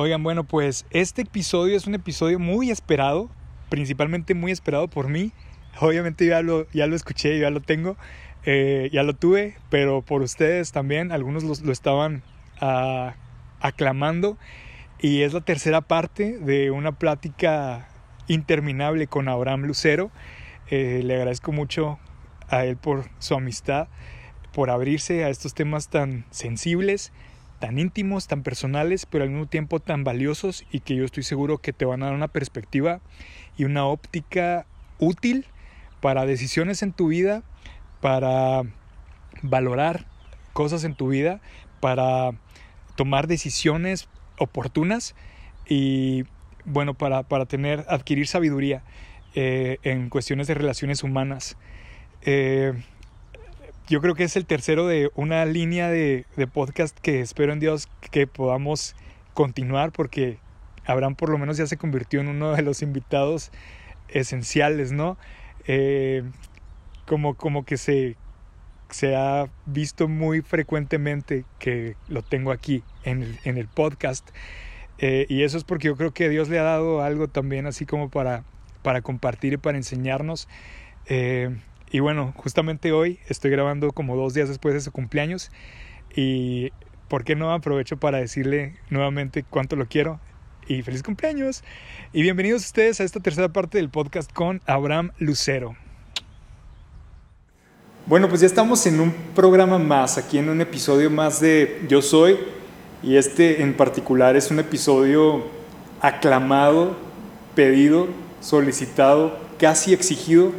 Oigan, bueno, pues este episodio es un episodio muy esperado, principalmente muy esperado por mí. Obviamente ya lo, ya lo escuché, ya lo tengo, eh, ya lo tuve, pero por ustedes también, algunos lo, estaban ah, aclamando. Y es la tercera parte de una plática interminable con Abraham Lucero. Eh, le agradezco mucho a él por su amistad, por abrirse a estos temas tan sensibles tan íntimos, tan personales, pero al mismo tiempo tan valiosos y que yo estoy seguro que te van a dar una perspectiva y una óptica útil para decisiones en tu vida, para valorar cosas en tu vida, para tomar decisiones oportunas y bueno, para, para tener, adquirir sabiduría eh, en cuestiones de relaciones humanas. Eh, yo creo que es el tercero de una línea de, podcast que espero en Dios que podamos continuar porque Abraham por lo menos ya se convirtió en uno de los invitados esenciales, ¿no? Eh, como, como que se, se ha visto muy frecuentemente que lo tengo aquí en el, en el podcast. Eh, y eso es porque yo creo que Dios le ha dado algo también así como para, para compartir y para enseñarnos. Eh, y bueno, justamente hoy estoy grabando como dos días después de su cumpleaños y ¿por qué no aprovecho para decirle nuevamente cuánto lo quiero y feliz cumpleaños? Y bienvenidos ustedes a esta tercera parte del podcast con Abraham Lucero. Bueno, pues ya estamos en un programa más, aquí en un episodio más de Yo Soy y este en particular es un episodio aclamado, pedido, solicitado, casi exigido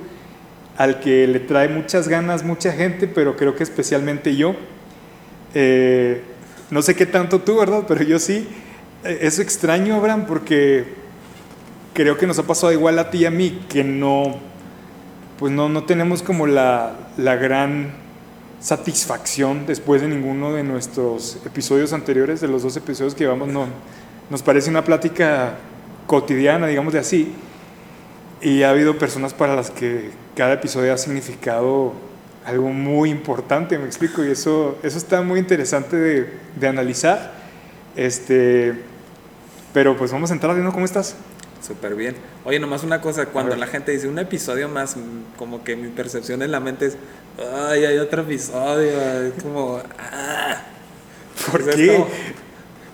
al que le trae muchas ganas mucha gente, pero creo que especialmente yo. Eh, no sé qué tanto tú, ¿verdad? Pero yo sí. Eh, es extraño, Abraham, porque creo que nos ha pasado igual a ti y a mí, que no, pues no, no tenemos como la, la gran satisfacción después de ninguno de nuestros episodios anteriores, de los dos episodios que llevamos, no, nos parece una plática cotidiana, digamos de así. Y ha habido personas para las que cada episodio ha significado algo muy importante, me explico, y eso, eso está muy interesante de, de analizar. Este, pero pues vamos a entrar, ¿no? ¿Cómo estás? Súper bien. Oye, nomás una cosa, cuando la gente dice un episodio más, como que mi percepción en la mente es, ay, hay otro episodio, es como, ah. ¿Por pues qué?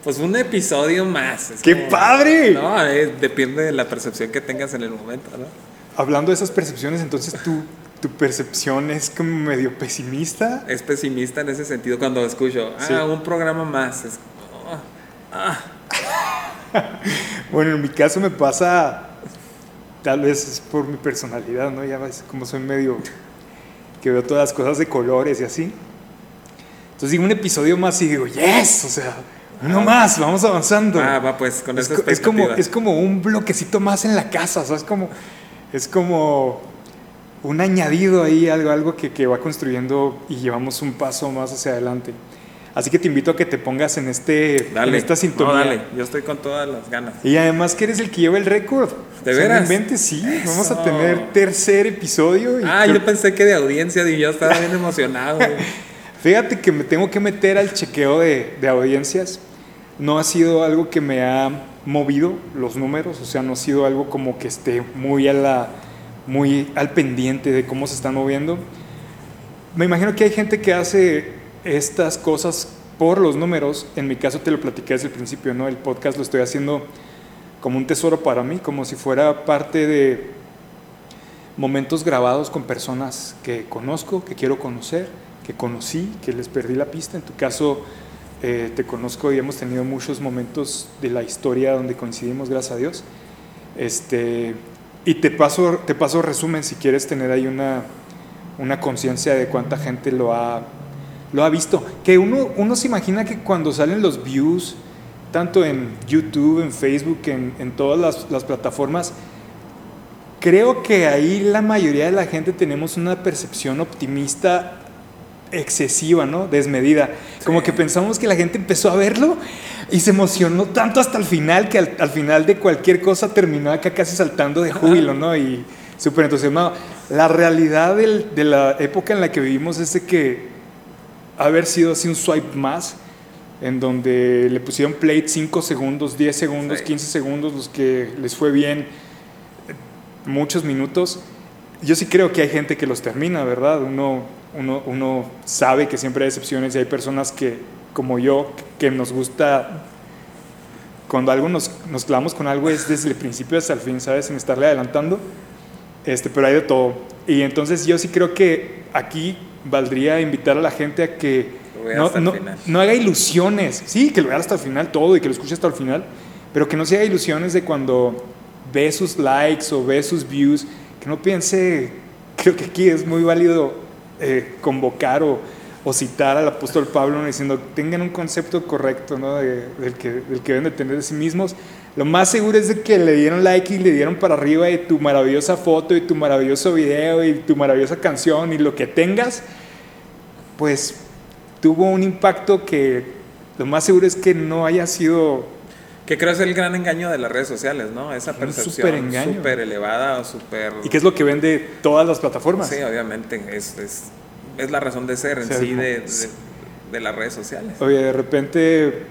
pues un episodio más. ¡Qué padre! No, depende de la percepción que tengas en el momento, ¿no? Hablando de esas percepciones, entonces tú, tu percepción es como medio pesimista. Es pesimista en ese sentido cuando escucho, ah, un programa más. Es ah. bueno, en mi caso me pasa, tal vez es por mi personalidad, ¿no? Ya ves, como soy medio, que veo todas las cosas de colores y así. Entonces digo un episodio más y digo, yes, o sea, uno más, vamos avanzando. Ah, va pues, con es, es como Es como un bloquecito más en la casa, o sea, es como es como un añadido ahí, algo, algo que, que, va construyendo y llevamos un paso más hacia adelante. Así que te invito a que te pongas en, este, en esta sintonía. dale, yo estoy con todas las ganas. Y además que eres el que lleva el récord. ¿De veras? sí, vamos a tener tercer episodio. ah, yo pensé que de audiencia y yo estaba bien emocionado. Fíjate que me tengo que meter al chequeo de, de audiencias. No ha sido algo que me ha movido los números, o sea, no ha sido algo como que esté muy, a la, muy al pendiente de cómo se están moviendo. Me imagino que hay gente que hace estas cosas por los números, en mi caso te lo platiqué desde el principio, ¿no? El podcast lo estoy haciendo como un tesoro para mí, como si fuera parte de momentos grabados con personas que conozco, que quiero conocer, que conocí, que les perdí la pista. En tu caso, eh, te conozco y hemos tenido muchos momentos de la historia donde coincidimos, gracias a Dios. Este, y te paso, te paso resumen si quieres tener ahí una, una conciencia de cuánta gente lo ha, lo ha visto. Que uno, uno se imagina que cuando salen los views, tanto en YouTube, en Facebook, en, en todas las, las plataformas, creo que ahí la mayoría de la gente tenemos una percepción optimista excesiva, ¿no? Desmedida. Como que pensamos que la gente empezó a verlo y se emocionó tanto hasta el final que al, final de cualquier cosa terminó acá casi saltando de júbilo, ¿no? Y súper entusiasmado. La realidad de la época en la que vivimos es de que haber sido así un swipe más en donde le pusieron play 5 segundos, 10 segundos, Sí. 15 segundos, los que les fue bien, muchos minutos. Yo sí creo que hay gente que los termina, ¿verdad? Uno, uno, uno sabe que siempre hay excepciones y hay personas que, como yo, que nos gusta, cuando algo nos, nos clavamos con algo es desde el principio hasta el fin, ¿sabes? Sin estarle adelantando. Este, pero hay de todo. Y entonces yo sí creo que aquí valdría invitar a la gente a que no, no- no haga ilusiones. Sí, que lo vea hasta el final todo y que lo escuche hasta el final, pero que no se haga ilusiones de cuando ve sus likes o ve sus views, que no piense, creo que aquí es muy válido eh, convocar o, citar al apóstol Pablo diciendo, tengan un concepto correcto ¿no? de- del, que, del que deben de tener de sí mismos. Lo más seguro es de que le dieron like y le dieron para arriba y tu maravillosa foto y tu maravilloso video y tu maravillosa canción y lo que tengas, pues tuvo un impacto que lo más seguro es que no haya sido Que creo es el gran engaño de las redes sociales, ¿no? Esa percepción súper elevada o súper... y que es lo que vende todas las plataformas. Sí, obviamente, es, es, es la razón de ser en O sea, sí de, de, de las redes sociales. Oye, de repente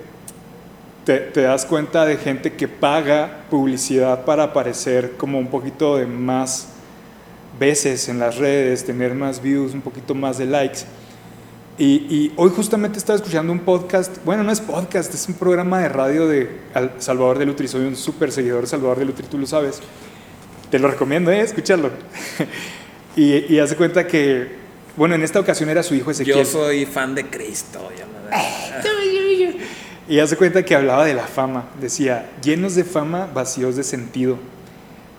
te, te das cuenta de gente que paga publicidad para aparecer como un poquito de más veces en las redes, tener más views, un poquito más de likes. Y, y hoy justamente estaba escuchando un podcast, bueno, no es podcast, es un programa de radio de Al- Salvador de Lutri, soy un súper seguidor de Salvador de Lutri, tú lo sabes. Te lo recomiendo, ¿eh? Escucharlo. y, y hace cuenta que, bueno, en esta ocasión era su hijo Ezequiel. Yo soy fan de Cristo. ya me- Y hace cuenta que hablaba de la fama. Decía, llenos de fama, vacíos de sentido.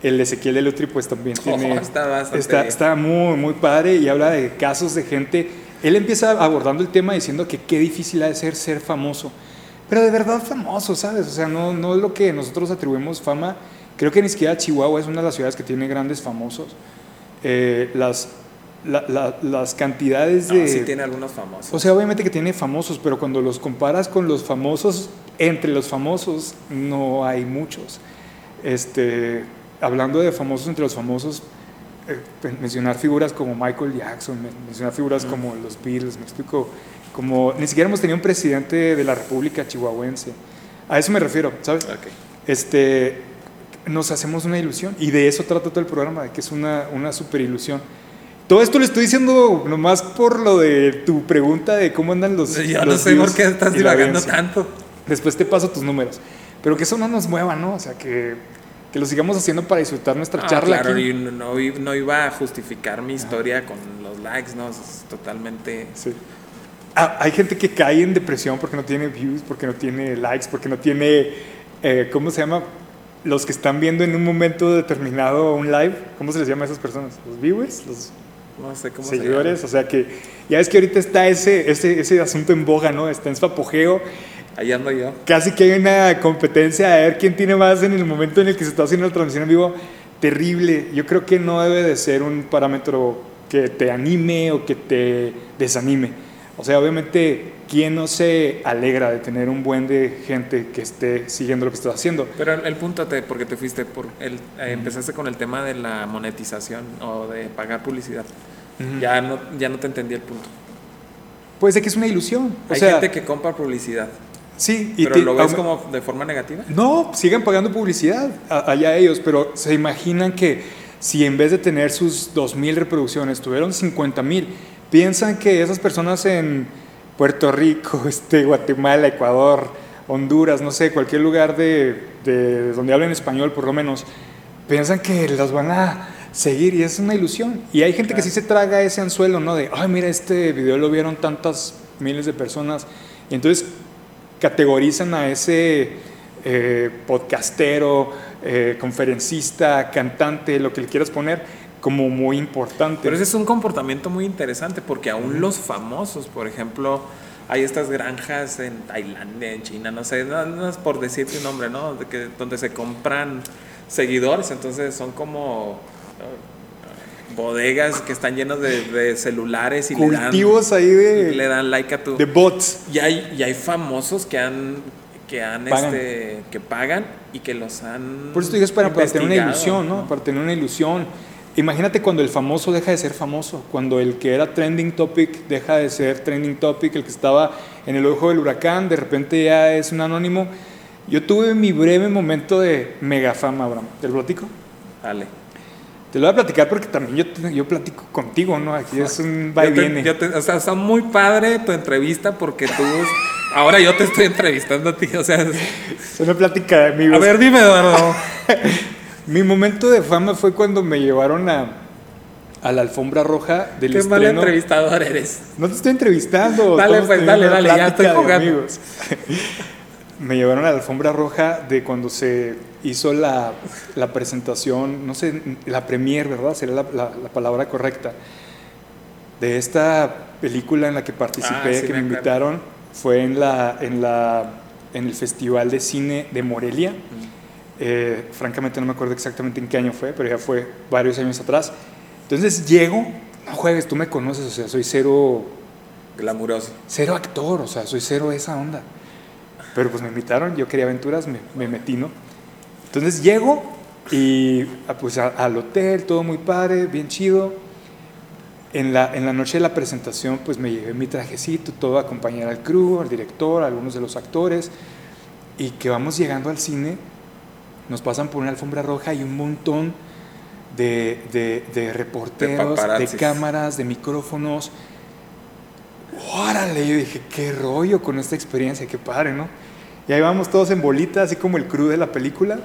El Ezequiel de Lutri pues también tiene... Oh, está está, está muy, muy padre y habla de casos de gente... Él empieza abordando el tema diciendo que qué difícil ha de ser ser famoso. Pero de verdad famoso, ¿sabes? O sea, no, no es lo que nosotros atribuimos fama. Creo que ni siquiera Chihuahua es una de las ciudades que tiene grandes famosos. Eh, las, la- la- las cantidades No, de... sí tiene algunos famosos. O sea, obviamente que tiene famosos, pero cuando los comparas con los famosos, entre los famosos no hay muchos. Este, hablando de famosos entre los famosos, mencionar figuras como Michael Jackson, men- mencionar figuras como los Beatles, me explico, como ni siquiera hemos tenido un presidente de la República Chihuahuense. A eso me refiero, ¿sabes? Ok. Este, nos hacemos una ilusión y de eso trata todo el programa, de que es una, una super ilusión. Todo esto lo estoy diciendo nomás por lo de tu pregunta de cómo andan los. Yo no sé por qué estás divagando tanto. Después te paso tus números. Pero que eso no nos mueva, ¿no? O sea, que, que lo sigamos haciendo para disfrutar nuestra No, charla. Ah, claro, aquí. y no, no iba a justificar mi historia con los likes, ¿no? Es totalmente... Sí. Ah, hay gente que cae en depresión porque no tiene views, porque no tiene likes, porque no tiene. eh, ¿Cómo se llama? Los que están viendo en un momento determinado un live. ¿Cómo se les llama a esas personas? ¿Los viewers? ¿Los No sé cómo se seguidores? O sea que ya ves que ahorita está ese, ese, ese asunto en boga, ¿no? Está en su apogeo. Ahí ando yo. Casi que hay una competencia a ver quién tiene más en el momento en el que se está haciendo la transmisión en vivo. Terrible. Yo creo que no debe de ser un parámetro que te anime o que te desanime. O sea, obviamente, ¿quién no se alegra de tener un buen de gente que esté siguiendo lo que estás haciendo? Pero el, punto, te, porque te fuiste por... El, eh, empezaste con el tema de la monetización o de pagar publicidad. ya, no, ya no te entendí el punto. Pues de que es una ilusión. O Hay sea, gente que compra publicidad, sí, y pero te- lo ves como de forma negativa. No, sigan pagando publicidad, a- allá ellos, pero se imaginan que si en vez de tener sus 2.000 reproducciones tuvieron 50.000, piensan que esas personas en Puerto Rico, este, Guatemala, Ecuador, Honduras, no sé, cualquier lugar de, de donde hablen español por lo menos, piensan que las van a seguir y es una ilusión. Y hay gente que sí se traga ese anzuelo, ¿no? De, ay, mira, este video lo vieron tantas miles de personas. Y entonces categorizan a ese eh, podcastero, eh, conferencista, cantante, lo que le quieras poner, como muy importante. Pero ese es un comportamiento muy interesante porque aún los famosos, por ejemplo, hay estas granjas en Tailandia, en China, no sé, no, no es por decirte un nombre, ¿no? De que, donde se compran seguidores, entonces son como bodegas que están llenos de, de celulares y Cultivos ahí le de, dan, y le dan like a tu... de bots. Y hay, y hay famosos que han que han Pagan. este que pagan y que los han Por eso digo, es para, para tener una ilusión, ¿no? Para tener una ilusión. Imagínate cuando el famoso deja de ser famoso, cuando el que era trending topic deja de ser trending topic, el que estaba en el ojo del huracán, de repente ya es un anónimo. Yo tuve mi breve momento de mega fama, Abraham. ¿Te lo platico? Dale. Te lo voy a platicar porque también yo, yo platico contigo, ¿no? Aquí es un va y te- viene. te- o sea, está muy padre tu entrevista porque tú. ahora yo te estoy entrevistando a ti. O sea, Es una plática de amigos. a ver, dime, Eduardo. Mi momento de fama fue cuando me llevaron a, a la alfombra roja del Qué mal estreno. entrevistador eres. No te estoy entrevistando. Dale, pues, dale, dale, ya estoy jugando. Me llevaron a la alfombra roja de cuando se hizo la, la presentación, no sé, la premier, ¿verdad? Sería la, la- la palabra correcta. De esta película en la que participé, Ah, sí, que me invitaron, fue en, la, en, la, en el Festival de Cine de Morelia. Eh, francamente no me acuerdo exactamente en qué año fue, pero ya fue varios años atrás. Entonces llego, no juegues, tú me conoces, o sea, soy cero Glamuroso. cero actor, o sea, soy cero de esa onda. Pero pues me invitaron, yo quería aventuras, me, me metí, ¿no? Entonces llego y ah, pues a- al hotel, todo muy padre, bien chido. En la, en la noche de la presentación pues me llevé mi trajecito, todo a acompañar al crew, al director, a algunos de los actores. Y que vamos llegando al cine, nos pasan por una alfombra roja y un montón de, de- de reporteros, de, paparazzis. cámaras, de micrófonos. Órale, yo dije, qué rollo con esta experiencia, qué padre, ¿no? Y ahí vamos todos en bolita, así como el crew de la película.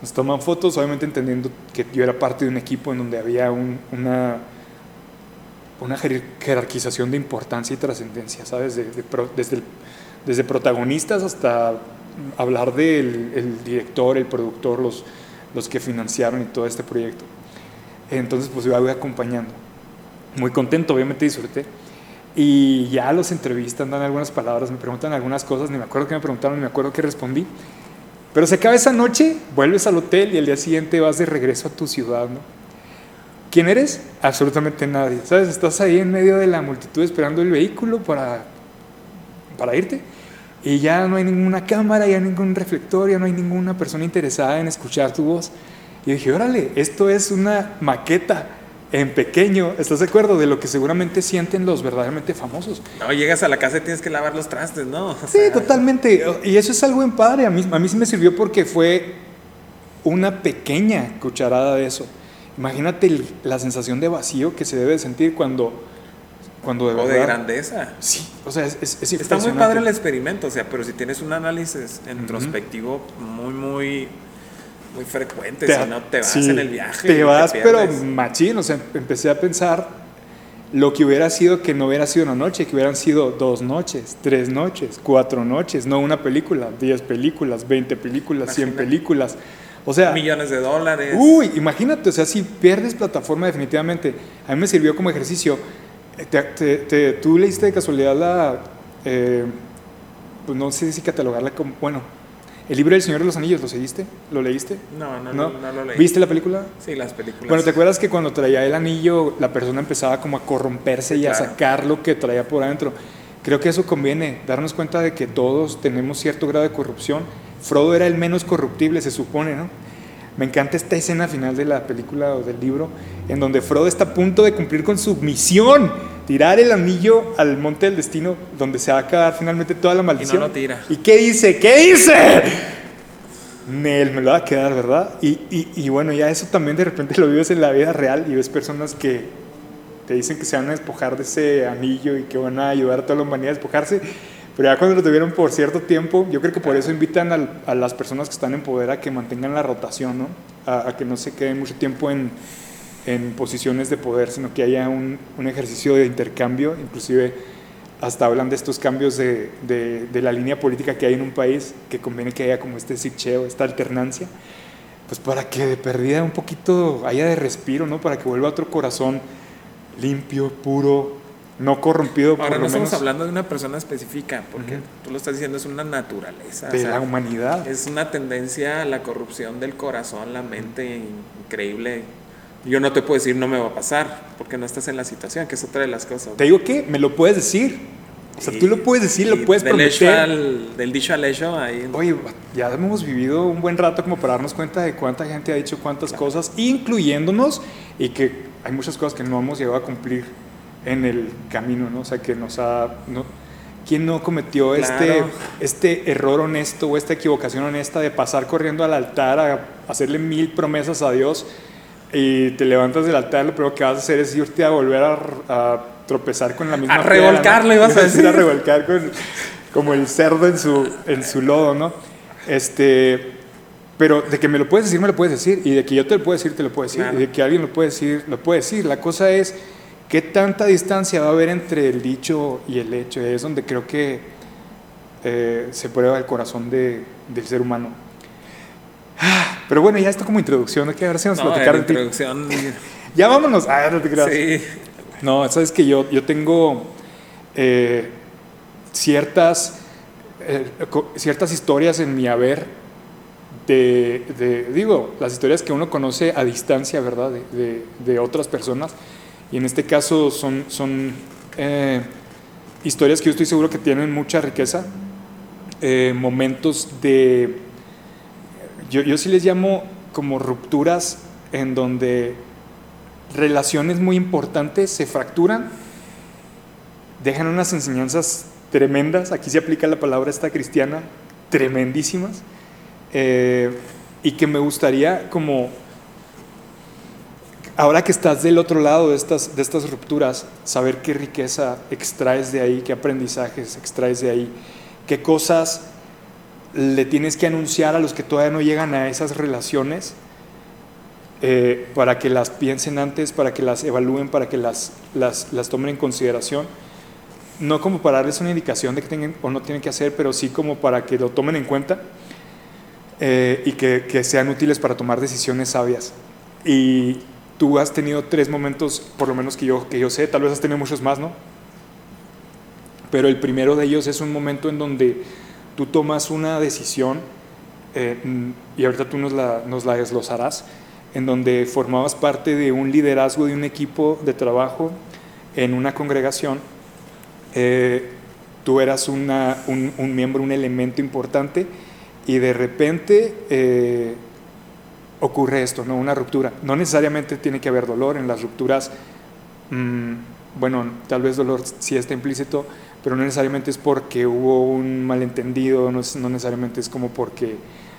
Nos toman fotos, obviamente entendiendo que yo era parte de un equipo en donde había un- una, una jer- jerarquización de importancia y trascendencia, ¿sabes? Desde, desde protagonistas hasta hablar del el director, el productor, los, los que financiaron y todo este proyecto. Entonces, pues yo voy acompañando. Muy contento, obviamente disfruté. Y ya los entrevistan, dan algunas palabras, me preguntan algunas cosas, ni me acuerdo qué me preguntaron, ni me acuerdo qué respondí. Pero se acaba esa noche, vuelves al hotel y al día siguiente vas de regreso a tu ciudad, ¿no? ¿Quién eres? Absolutamente nadie. ¿Sabes? Estás ahí en medio de la multitud esperando el vehículo para, para irte. Y ya no hay ninguna cámara, ya ningún reflector, ya no hay ninguna persona interesada en escuchar tu voz. Y dije, órale, esto es una maqueta en pequeño. ¿Estás de acuerdo? De lo que seguramente sienten los verdaderamente famosos. No, llegas a la casa y tienes que lavar los trastes, ¿no? O Sí, totalmente. Y eso es algo en padre. A mí, a mí sí me sirvió porque fue una pequeña cucharada de eso. Imagínate la sensación de vacío que se debe sentir cuando, cuando de O de grandeza. Sí, o sea, es, es, es Está muy padre el experimento, o sea, pero si tienes un análisis introspectivo muy, muy, muy frecuente, si no te vas sí, en el viaje. Te vas, pero machín. O sea, empecé a pensar lo que hubiera sido que no hubiera sido una noche, que hubieran sido dos noches, tres noches, cuatro noches, no una película, diez películas, veinte películas, cien películas. O sea, millones de dólares. Uy, imagínate, o sea, si pierdes plataforma definitivamente, a mí me sirvió como ejercicio. Eh, te- te- te- ¿Tú leíste de casualidad la, eh, pues no sé si catalogarla como, bueno, el libro del Señor de los Anillos, ¿lo seguiste? ¿Lo leíste? No, no, ¿No? no, lo leí. ¿Viste la película? Sí, las películas. Bueno, ¿te acuerdas que cuando traía el anillo la persona empezaba como a corromperse Sí, y a claro. sacar lo que traía por adentro? Creo que eso conviene, darnos cuenta de que todos tenemos cierto grado de corrupción. Frodo era el menos corruptible, se supone, ¿no? Me encanta esta escena final de la película o del libro, en donde Frodo está a punto de cumplir con su misión, tirar el anillo al monte del destino, donde se va a acabar finalmente toda la maldición. lo tira. ¿Y qué dice? ¿Qué dice? Nel, me lo va a quedar, ¿verdad? Y, y- y bueno, ya eso también de repente lo vives en la vida real y ves personas que te dicen que se van a despojar de ese anillo y que van a ayudar a toda la humanidad a despojarse, pero ya cuando lo tuvieron por cierto tiempo, yo creo que por eso invitan al- a las personas que están en poder a que mantengan la rotación, ¿no? A, a que no se queden mucho tiempo en, en posiciones de poder, sino que haya un, un ejercicio de intercambio, inclusive hasta hablan de estos cambios de, de- de la línea política que hay en un país, que conviene que haya como este switcheo, esta alternancia, pues para que de perdida un poquito haya de respiro, ¿no? Para que vuelva otro corazón limpio, puro, no corrompido por Ahora lo no estamos menos hablando de una persona específica, porque Ujú. tú lo estás diciendo, es una naturaleza. o de sea, la humanidad. Es una tendencia a la corrupción del corazón, la mente increíble. Yo no te puedo decir no me va a pasar, porque no estás en la situación, que es otra de las cosas. Te digo que me lo puedes decir. O sea, tú lo puedes decir, lo puedes del prometer. al, del dicho al hecho, ahí. Oye, ya hemos vivido un buen rato como para darnos cuenta de cuánta gente ha dicho cuántas cosas, incluyéndonos, y que hay muchas cosas que no hemos llegado a cumplir en el camino, ¿no? O sea, que nos ha... No, ¿Quién no cometió este, Claro. este error honesto o esta equivocación honesta de pasar corriendo al altar a hacerle mil promesas a Dios y te levantas del altar, lo primero que vas a hacer es irte a volver a, a tropezar con la misma A piedra, ¿no? revolcarlo, ibas a decir. a revolcar con, como el cerdo en su, en su lodo, ¿no? Este, pero de que me lo puedes decir, me lo puedes decir. Y de que yo te lo puedo decir, te lo puedo decir. Claro. Y de que alguien lo puede decir, lo puede decir. La cosa es, ¿qué tanta distancia va a haber entre el dicho y el hecho? Es donde creo que eh, se prueba el corazón de- del ser humano. Pero bueno, ya esto como introducción, hay que ver si nos No, platicar en de ti. introducción. Ya vámonos. Ah, no te creas. sí. No, sabes que yo, yo tengo eh, ciertas, eh, ciertas historias en mi haber de, de- digo, las historias que uno conoce a distancia, ¿verdad? De, de- de otras personas. Y en este caso son, son eh, historias que yo estoy seguro que tienen mucha riqueza, momentos de, yo, sí les llamo como rupturas en donde relaciones muy importantes se fracturan, dejan unas enseñanzas tremendas, aquí se aplica la palabra esta cristiana, tremendísimas, eh, y que me gustaría como, ahora que estás del otro lado de estas, de estas rupturas, saber qué riqueza extraes de ahí, qué aprendizajes extraes de ahí, qué cosas le tienes que anunciar a los que todavía no llegan a esas relaciones eh, para que las piensen antes, para que las evalúen, para que las, las, las tomen en consideración. No como para darles una indicación de que tienen o no tienen que hacer, pero sí como para que lo tomen en cuenta eh, y que, que sean útiles para tomar decisiones sabias. Y tú has tenido tres momentos, por lo menos que yo, que yo sé, tal vez has tenido muchos más, ¿no? Pero el primero de ellos es un momento en donde tú tomas una decisión, eh, mm, y ahorita tú nos la, nos desglosarás, en donde formabas parte de un liderazgo de un equipo de trabajo en una congregación. Eh, tú eras un miembro, un elemento importante, y de repente eh, ocurre esto, ¿no? una ruptura. No necesariamente tiene que haber dolor en las rupturas. mm, bueno, tal vez dolor sí está implícito, pero no necesariamente es porque hubo un malentendido, no, es- no necesariamente es como porque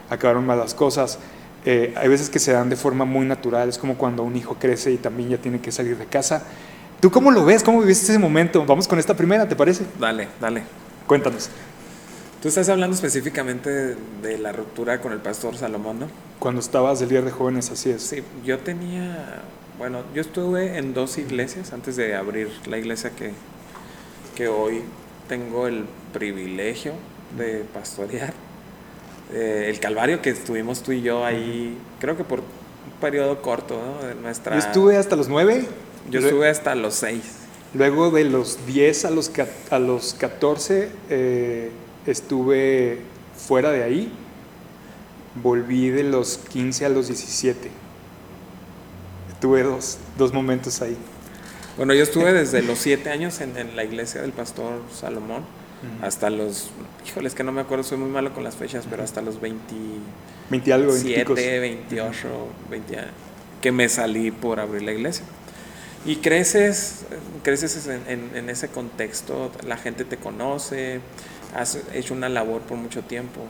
acabaron mal las cosas. Eh, hay veces que se dan de forma muy natural, es como cuando un hijo crece y también ya tiene que salir de casa. ¿Tú cómo lo ves? ¿Cómo viviste ese momento? Vamos con esta primera, ¿te parece? Dale, dale. Cuéntanos. Tú estás hablando específicamente de, de la ruptura con el pastor Salomón, ¿no? Cuando estabas del líder de jóvenes, así es. Sí, yo tenía, bueno, yo estuve en dos iglesias antes de abrir la iglesia que, que hoy tengo el privilegio de pastorear. Eh, el Calvario que estuvimos tú y yo ahí, creo que por un periodo corto, ¿no? De nuestra... Yo estuve hasta los nueve. Yo estuve hasta los seis. Luego de los 10 a los, a los 14 eh, estuve fuera de ahí. Volví de los 15 a los 17. Tuve dos, dos momentos ahí. Bueno, yo estuve desde los siete años en, en la iglesia del pastor Salomón hasta los, híjoles que no me acuerdo, soy muy malo con las fechas, pero hasta los 20 20 algo, 20 picos. 7, 28, 20 años, que me salí por abrir la iglesia. Y creces, creces en, en- en ese contexto, la gente te conoce, has hecho una labor por mucho tiempo.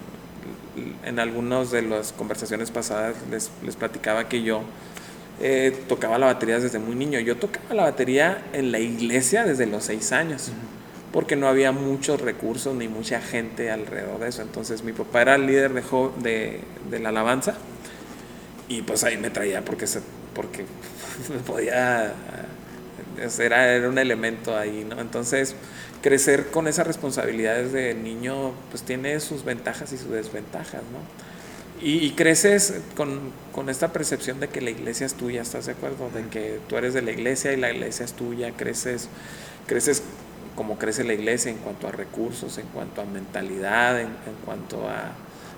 En algunas de las conversaciones pasadas les, les platicaba que yo eh, tocaba la batería desde muy niño. Yo tocaba la batería en la iglesia desde los 6 años porque no había muchos recursos ni mucha gente alrededor de eso. Entonces mi papá era el líder de, de la alabanza y pues ahí me traía porque, se, porque podía, era, era un elemento ahí, ¿no? Entonces crecer con esas responsabilidades de niño pues tiene sus ventajas y sus desventajas, ¿no? Y, y creces con, con esta percepción de que la iglesia es tuya, ¿estás de acuerdo? De que tú eres de la iglesia y la iglesia es tuya, creces, creces como crece la iglesia en cuanto a recursos, en cuanto a mentalidad, en, en cuanto a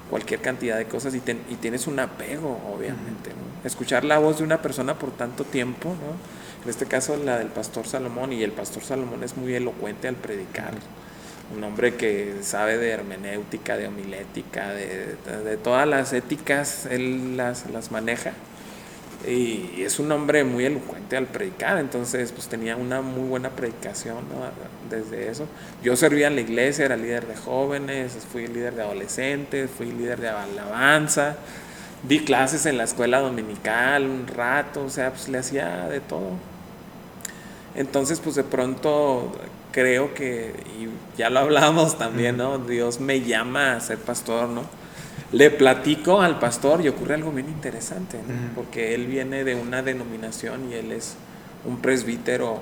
cualquier cantidad de cosas y, ten- y tienes un apego, obviamente. ¿no? Escuchar la voz de una persona por tanto tiempo, ¿no? en este caso la del pastor Salomón, y el pastor Salomón es muy elocuente al predicar. Un hombre que sabe de hermenéutica, de homilética, de, de, todas las éticas, él las, las maneja. Y es un hombre muy elocuente al predicar, entonces pues tenía una muy buena predicación desde eso. Yo servía en la iglesia, era líder de jóvenes, fui líder de adolescentes, fui líder de alabanza, di clases en la escuela dominical un rato, o sea, pues le hacía de todo. Entonces pues de pronto creo que, y ya lo hablábamos también, ¿no? Dios me llama a ser pastor, ¿no? Le platico al pastor y ocurre algo bien interesante, porque él viene de una denominación y él es un presbítero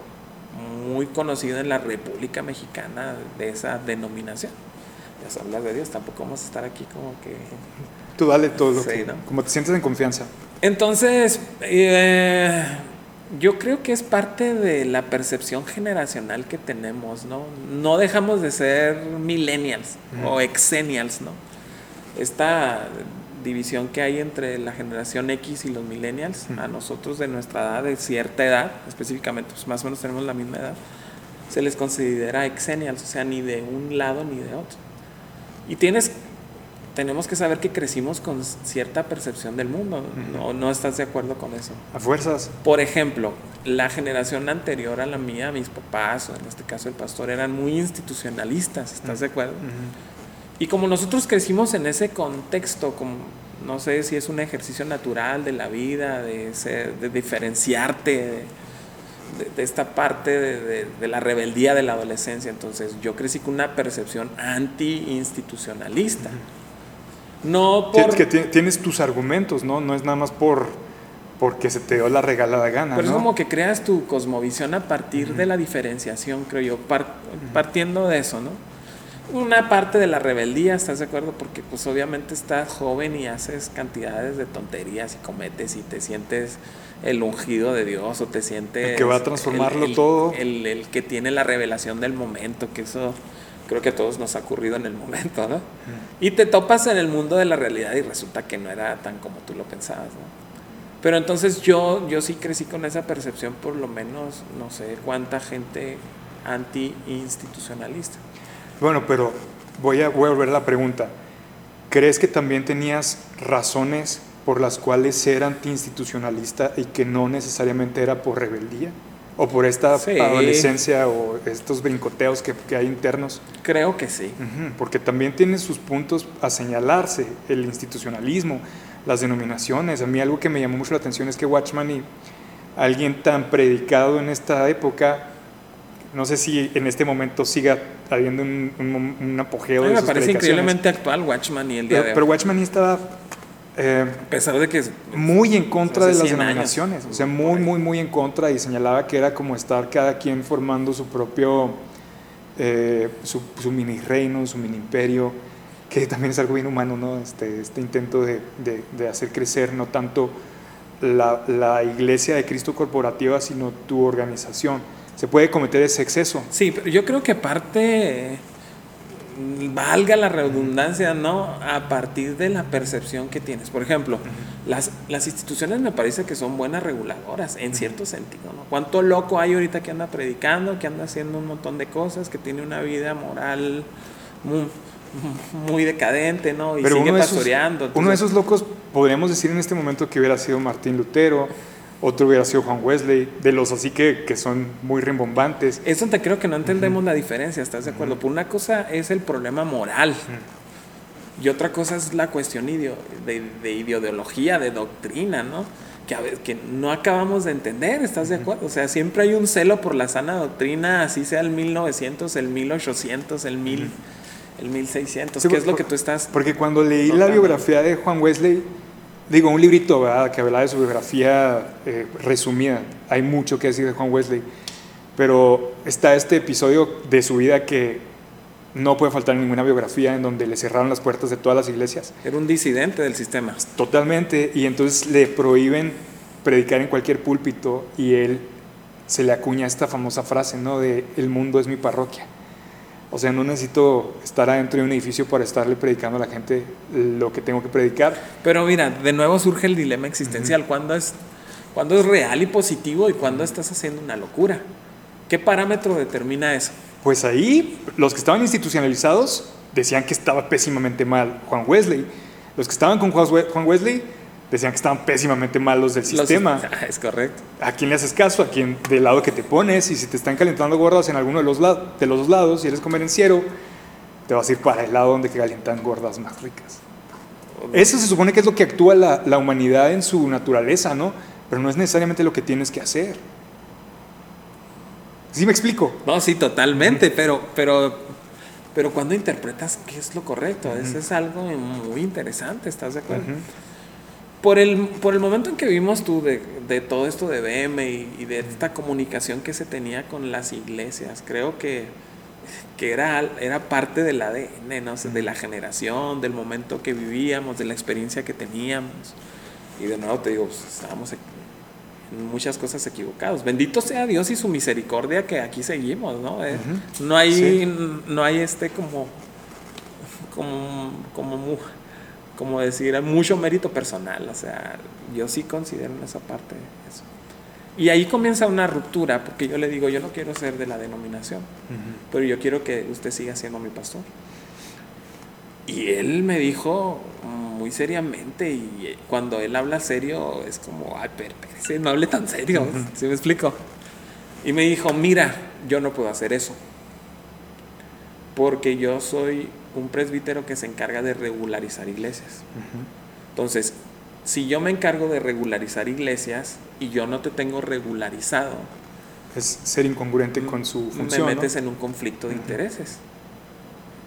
muy conocido en la República Mexicana de esa denominación. Ya se habla de Dios, tampoco vamos a estar aquí como que... Tú dale todo, como te sientes en confianza. Entonces, eh, yo creo que es parte de la percepción generacional que tenemos, ¿no? No dejamos de ser millennials o exennials, ¿no? Esta división que hay entre la generación X y los millennials, a nosotros de nuestra edad, de cierta edad, específicamente, pues más o menos tenemos la misma edad, se les considera exennials, o sea, ni de un lado ni de otro. Y tienes tenemos que saber que crecimos con cierta percepción del mundo. ¿No, ¿No estás de acuerdo con eso? A fuerzas. Por ejemplo, la generación anterior a la mía, mis papás, o en este caso el pastor, eran muy institucionalistas. ¿Estás de acuerdo? Y como nosotros crecimos en ese contexto, como no sé si es un ejercicio natural de la vida, de, ser, de diferenciarte de, esta parte de, de, la rebeldía de la adolescencia. Entonces yo crecí con una percepción anti-institucionalista. No por... Que tienes tus argumentos, ¿no? No es nada más por porque se te dio la regalada gana. Pero es como que creas tu cosmovisión a partir de la diferenciación, creo yo, partiendo de eso, ¿no? Una parte de la rebeldía, ¿estás de acuerdo? Porque pues obviamente estás joven y haces cantidades de tonterías y cometes y te sientes el ungido de Dios o te sientes... El que va a transformarlo todo. El, el, que tiene la revelación del momento, que eso creo que a todos nos ha ocurrido en el momento, ¿no? Y te topas en el mundo de la realidad y resulta que no era tan como tú lo pensabas, ¿no? Pero entonces yo, yo sí crecí con esa percepción, por lo menos, no sé cuánta gente anti-institucionalista. Bueno, pero voy a, voy a volver a la pregunta. ¿Crees que también tenías razones por las cuales ser anti-institucionalista y que no necesariamente era por rebeldía? O por esta adolescencia o estos brincoteos que, que, hay internos? Creo que sí. porque también tiene sus puntos a señalarse, el institucionalismo, las denominaciones. A mí algo que me llamó mucho la atención es que Watchman y alguien tan predicado en esta época, no sé si en este momento siga habiendo un, un, apogeo. A mí me parece increíblemente actual Watchman y el día pero, de hoy. Pero Watchman estaba eh, a pesar de que es, muy en contra de las denominaciones, o sea, muy, muy, muy en contra y señalaba que era como estar cada quien formando su propio, eh, su, mini reino, su mini imperio, que también es algo bien humano, ¿no? Este, este intento de, de, hacer crecer no tanto la, la, iglesia de Cristo corporativa, sino tu organización. Se puede cometer ese exceso. Sí, pero yo creo que aparte valga la redundancia, ¿no? A partir de la percepción que tienes. Por ejemplo, las, las instituciones me parece que son buenas reguladoras, en cierto sentido, ¿no? ¿Cuánto loco hay ahorita que anda predicando, que anda haciendo un montón de cosas, que tiene una vida moral muy, decadente, ¿no? Y sigue pastoreando. uno de esos locos, podríamos decir en este momento que hubiera sido Martín Lutero, otro hubiera sido Juan Wesley, de los así que, que son muy rimbombantes. Eso te creo que no entendemos la diferencia, ¿estás de acuerdo? Por una cosa es el problema moral y otra cosa es la cuestión de, de, ideología, de doctrina, ¿no? Que, a ver, que no acabamos de entender, ¿estás de acuerdo? O sea, siempre hay un celo por la sana doctrina, así sea el 1900, el 1800, el 1000, el 1600, ¿qué es lo que tú estás... Porque cuando leí la biografía de Juan Wesley, digo, un librito ¿verdad? que habla de su biografía eh, resumida. Hay mucho que decir de Juan Wesley, pero está este episodio de su vida que no puede faltar ninguna biografía en donde le cerraron las puertas de todas las iglesias. Era un disidente del sistema. Totalmente, y entonces le prohíben predicar en cualquier púlpito y él se le acuña esta famosa frase, ¿no? De el mundo es mi parroquia. O sea, no necesito estar adentro de un edificio para estarle predicando a la gente lo que tengo que predicar. Pero mira, de nuevo surge el dilema existencial. ¿Cuándo, es, ¿Cuándo es real y positivo y cuándo estás haciendo una locura? ¿Qué parámetro determina eso? Pues ahí los que estaban institucionalizados decían que estaba pésimamente mal Juan Wesley. Los que estaban con Juan Wesley decían que estaban pésimamente mal los del sistema. es correcto. ¿A quién le haces caso? ¿A quién del lado que te pones? Y si te están calentando gordas en alguno de los, de los dos lados, si eres convenenciero, te vas a ir para el lado donde calientan gordas más ricas. Eso se supone que es lo que actúa la, la humanidad en su naturaleza, ¿no? Pero no es necesariamente lo que tienes que hacer. ¿Sí me explico? No, sí, totalmente, pero, pero, pero cuando interpretas qué es lo correcto, eso es algo muy interesante, ¿estás de acuerdo? Por, el, por el momento en que vimos tú de, de todo esto de BM y, de esta comunicación que se tenía con las iglesias, creo que, que era, era parte del ADN, ¿no? de la generación, del momento que vivíamos, de la experiencia que teníamos. Y de nuevo te digo, pues, estábamos muchas cosas equivocados. Bendito sea Dios y su misericordia que aquí seguimos, ¿no? Eh, no hay, no hay este como, como, como, como decir, mucho mérito personal, o sea, yo sí considero en esa parte eso. Y ahí comienza una ruptura, porque yo le digo, yo no quiero ser de la denominación, pero yo quiero que usted siga siendo mi pastor. Y él me dijo muy seriamente, y cuando él habla serio es como, ay, pero, no hable tan serio, ¿sí me explico? Y me dijo, mira, yo no puedo hacer eso, porque yo soy un presbítero que se encarga de regularizar iglesias. Entonces, si yo me encargo de regularizar iglesias y yo no te tengo regularizado, es ser incongruente con su función. Me metes en un conflicto de intereses.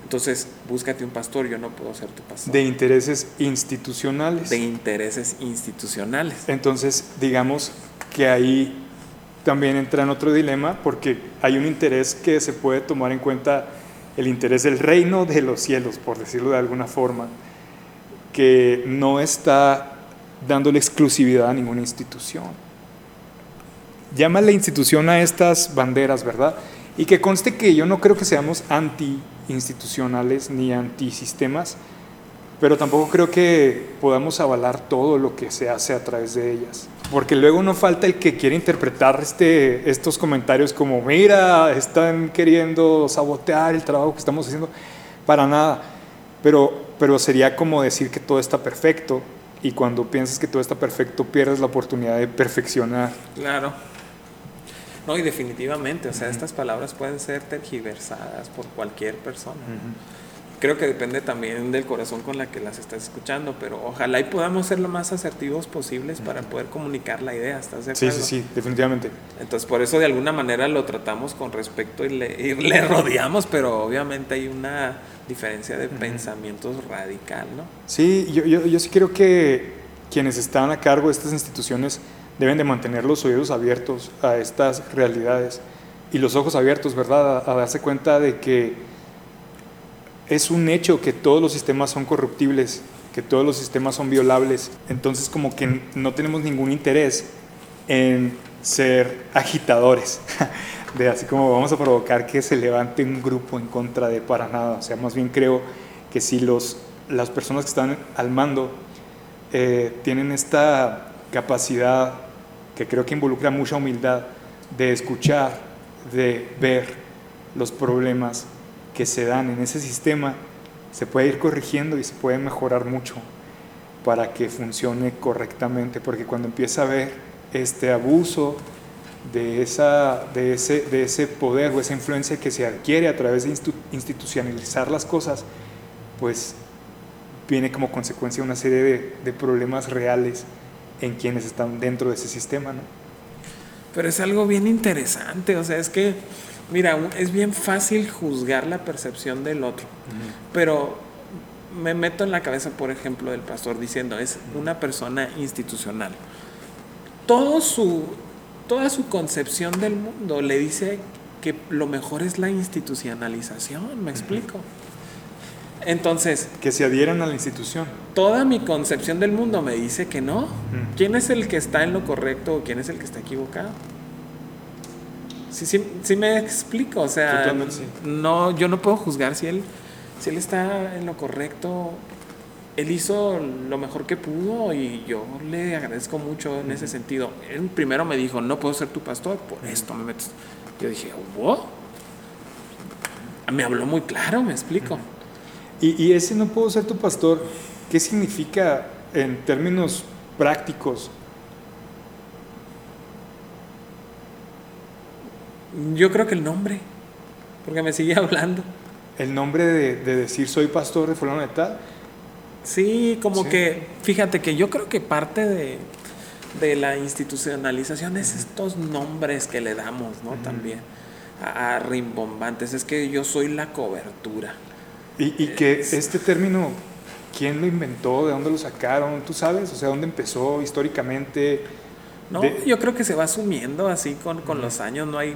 Entonces, búscate un pastor, yo no puedo ser tu pastor. De intereses institucionales. De intereses institucionales. Entonces, digamos que ahí también entra en otro dilema porque hay un interés que se puede tomar en cuenta, el interés del reino de los cielos, por decirlo de alguna forma, que no está dándole exclusividad a ninguna institución. Llama la institución a estas banderas, ¿verdad? Y que conste que yo no creo que seamos anti institucionales ni antisistemas, pero tampoco creo que podamos avalar todo lo que se hace a través de ellas. Porque luego no falta el que quiere interpretar este, estos comentarios como, mira, están queriendo sabotear el trabajo que estamos haciendo. Para nada. Pero, pero sería como decir que todo está perfecto y cuando piensas que todo está perfecto pierdes la oportunidad de perfeccionar. Claro. No, y definitivamente, o sea, estas palabras pueden ser tergiversadas por cualquier persona. Creo que depende también del corazón con la que las estás escuchando, pero ojalá y podamos ser lo más asertivos posibles para poder comunicar la idea, ¿estás de acuerdo? Sí, sí, sí, definitivamente. Entonces, por eso de alguna manera lo tratamos con respeto y le, le rodeamos, pero obviamente hay una diferencia de pensamientos radical, ¿no? Sí, yo, yo, yo sí creo que quienes están a cargo de estas instituciones deben de mantener los oídos abiertos a estas realidades y los ojos abiertos, ¿verdad? A, darse cuenta de que es un hecho que todos los sistemas son corruptibles, que todos los sistemas son violables. Entonces como que no tenemos ningún interés en ser agitadores, de así como vamos a provocar que se levante un grupo en contra de para nada. O sea, más bien creo que si los, las personas que están al mando eh, tienen esta capacidad que creo que involucra mucha humildad de escuchar, de ver los problemas que se dan en ese sistema, se puede ir corrigiendo y se puede mejorar mucho para que funcione correctamente, porque cuando empieza a ver este abuso de, esa, de, ese, de ese poder o esa influencia que se adquiere a través de institucionalizar las cosas, pues viene como consecuencia una serie de, de problemas reales en quienes están dentro de ese sistema, ¿no? Pero es algo bien interesante, o sea, es que, mira, es bien fácil juzgar la percepción del otro, pero me meto en la cabeza, por ejemplo, del pastor diciendo, es una persona institucional. Todo su, toda su concepción del mundo le dice que lo mejor es la institucionalización, ¿me explico? Entonces... Que se adhieran a la institución. Toda mi concepción del mundo me dice que no. ¿Quién es el que está en lo correcto o quién es el que está equivocado? Sí, sí, me explico. O sea, no, yo no puedo juzgar si él, si él está en lo correcto. Él hizo lo mejor que pudo y yo le agradezco mucho en ese sentido. Él primero me dijo, no puedo ser tu pastor, por esto me metes. Yo dije, ¿what? me habló muy claro, me explico. Y, y ese no puedo ser tu pastor, ¿qué significa en términos prácticos? Yo creo que el nombre, porque me sigue hablando. El nombre de, de decir soy pastor de fulano de tal. Sí, como Sí. que, fíjate que yo creo que parte de, de la institucionalización es estos nombres que le damos, ¿no? También a, a rimbombantes. Es que yo soy la cobertura. Y, y que Es- este término, ¿quién lo inventó? ¿De dónde lo sacaron? ¿Tú sabes? O sea, ¿dónde empezó históricamente? No, De- yo creo que se va asumiendo así con, con los años. No hay,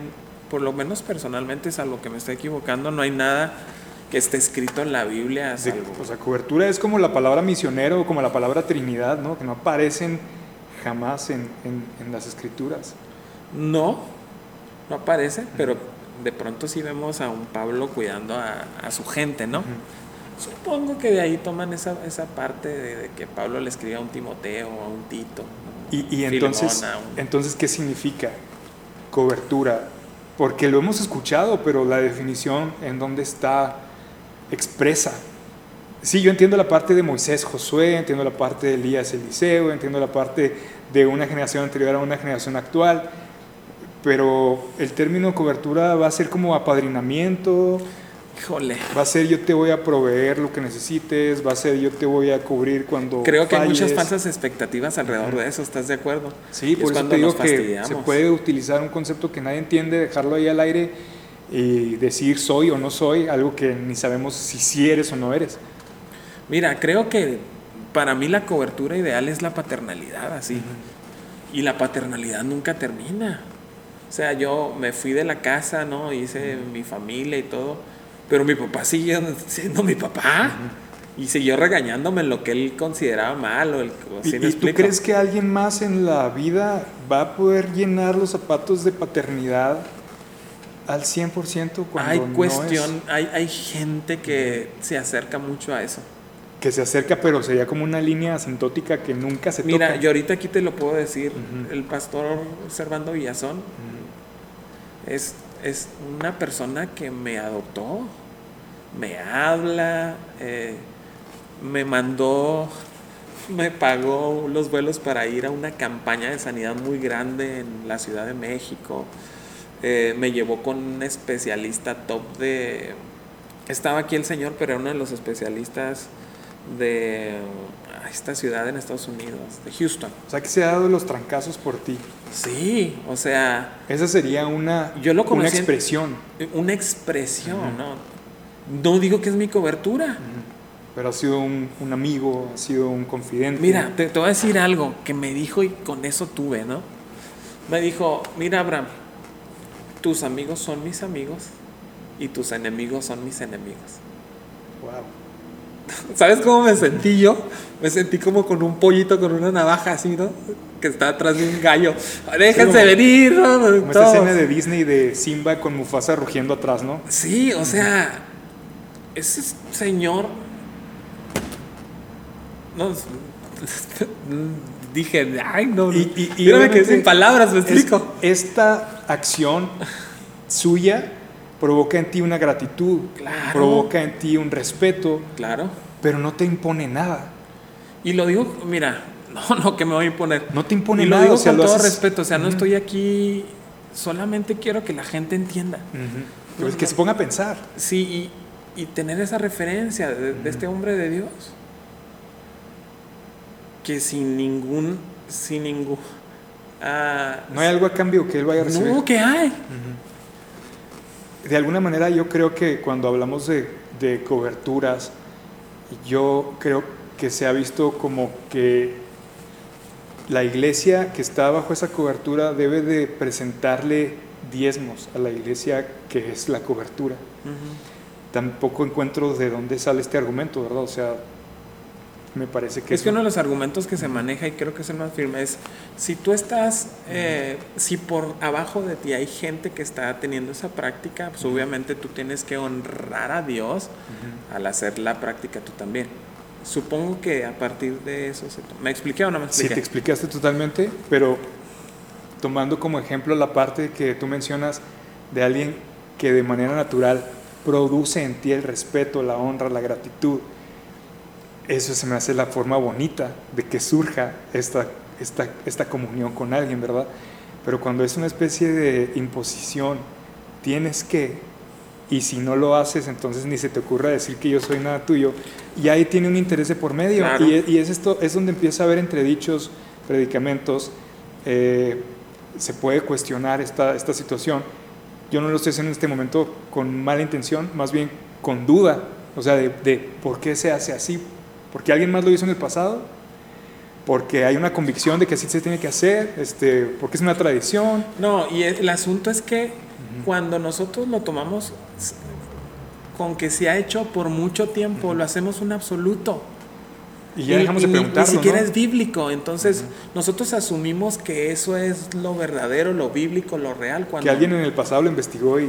por lo menos personalmente, salvo que me estoy equivocando, no hay nada que esté escrito en la Biblia. O sea, cobertura es como la palabra misionero como la palabra Trinidad, ¿no? Que no aparecen jamás en, en- en las escrituras. No, no aparece, pero de pronto sí vemos a un Pablo cuidando a, a su gente, ¿no? Supongo que de ahí toman esa, esa parte de, de que Pablo le escribía a un Timoteo, a un Tito. Y, y Filemona, entonces, un- entonces, ¿qué significa cobertura? Porque lo hemos escuchado, pero la definición en dónde está expresa. Sí, yo entiendo la parte de Moisés, Josué, entiendo la parte de Elías, Eliseo, entiendo la parte de una generación anterior a una generación actual, pero el término cobertura va a ser como apadrinamiento, Híjole, va a ser yo te voy a proveer lo que necesites, va a ser yo te voy a cubrir cuando creo que hay muchas falsas expectativas alrededor de eso, ¿estás de acuerdo? Sí, Y por es eso cuando te digo que se puede utilizar un concepto que nadie entiende, dejarlo ahí al aire y decir soy o no soy, algo que ni sabemos si sí eres o no eres. Mira, creo que para mí la cobertura ideal es la paternalidad, así. Y la paternalidad nunca termina. O sea, yo me fui de la casa, ¿no? Hice mi familia y todo. Pero mi papá siguió siendo mi papá. Y siguió regañándome en lo que él consideraba mal. O el, ¿Y, ¿sí me y tú crees que alguien más en la vida va a poder llenar los zapatos de paternidad al 100% cuando Hay no es? cuestión, hay, hay gente que se acerca mucho a eso. que se acerca, pero sería como una línea asintótica que nunca se Mira, toca. yo ahorita aquí te lo puedo decir. El pastor Servando Villazón es, es una persona que me adoptó, me habla, eh, me mandó, me pagó los vuelos para ir a una campaña de sanidad muy grande en la Ciudad de México. Eh, me llevó con un especialista top de... Estaba aquí el señor, pero era uno de los especialistas de ah, esta ciudad en Estados Unidos, de Houston. O sea, que se ha dado los trancazos por ti. Sí, o sea, Esa sería una, Yo lo una en- expresión. una expresión, ¿no? No digo que es mi cobertura. Pero ha sido un, un amigo, ha sido un confidente. Mira, te, te voy a decir algo que me dijo y con eso tuve, ¿no? Me dijo, mira Abraham, tus amigos son mis amigos y tus enemigos son mis enemigos. Wow. ¿Sabes cómo me sentí yo? Me sentí como con un pollito con una navaja así, ¿no? Que está atrás de un gallo. Déjense como- venir, ¿no? Como escena de Disney de Simba con Mufasa rugiendo atrás, ¿no? Sí, o sea, ese señor. No, dije, ay, no. Y, y, y yo me quedé obviamente sin palabras, me es- explico. esta acción suya provoca en ti una gratitud, Claro. provoca en ti un respeto, Claro. pero no te impone nada. Y lo digo, mira, no, no, que me voy a imponer. No te impone y lo nada. digo o sea, con lo todo haces- respeto, o sea, no estoy aquí. Solamente quiero que la gente entienda. Pues que se ponga a pensar. Sí, y, y tener esa referencia de, de este hombre de Dios. Que sin ningún. Sin ningún. ah, No hay algo a cambio que él vaya a recibir. no, ¿qué hay? De alguna manera yo creo que cuando hablamos de, de coberturas, yo creo que se ha visto como que la iglesia que está bajo esa cobertura debe de presentarle diezmos a la iglesia que es la cobertura. Tampoco encuentro de dónde sale este argumento, ¿verdad? O sea, me parece que Es que uno de los argumentos que se maneja, y creo que es el más firme, es si tú estás, eh, si por abajo de ti hay gente que está teniendo esa práctica, pues obviamente tú tienes que honrar a Dios Ujú. al hacer la práctica tú también. Supongo que a partir de eso se ¿Me expliqué o no me Sí, expliqué? te explicaste totalmente, pero tomando como ejemplo la parte que tú mencionas de alguien que de manera natural produce en ti el respeto, la honra, la gratitud. Eso se me hace la forma bonita de que surja esta, esta, esta comunión con alguien, ¿verdad? Pero cuando es una especie de imposición, tienes que, y si no lo haces, entonces ni se te ocurra decir que yo soy nada tuyo, y ahí tiene un interés de por medio. Claro. Y, y es, esto, es donde empieza a haber entre dichos predicamentos, eh, se puede cuestionar esta, esta situación. Yo no lo estoy haciendo en este momento con mala intención, más bien con duda, o sea, de, de por qué se hace así, porque alguien más lo hizo en el pasado, porque hay una convicción de que así se tiene que hacer, este, porque es una tradición. No, y el asunto es que cuando nosotros lo tomamos con que se ha hecho por mucho tiempo, lo hacemos un absoluto. Y ya dejamos de ni- ni, preguntarlo. siquiera ¿no? es bíblico. Entonces, nosotros asumimos que eso es lo verdadero, lo bíblico, lo real, cuando, Que alguien en el pasado lo investigó y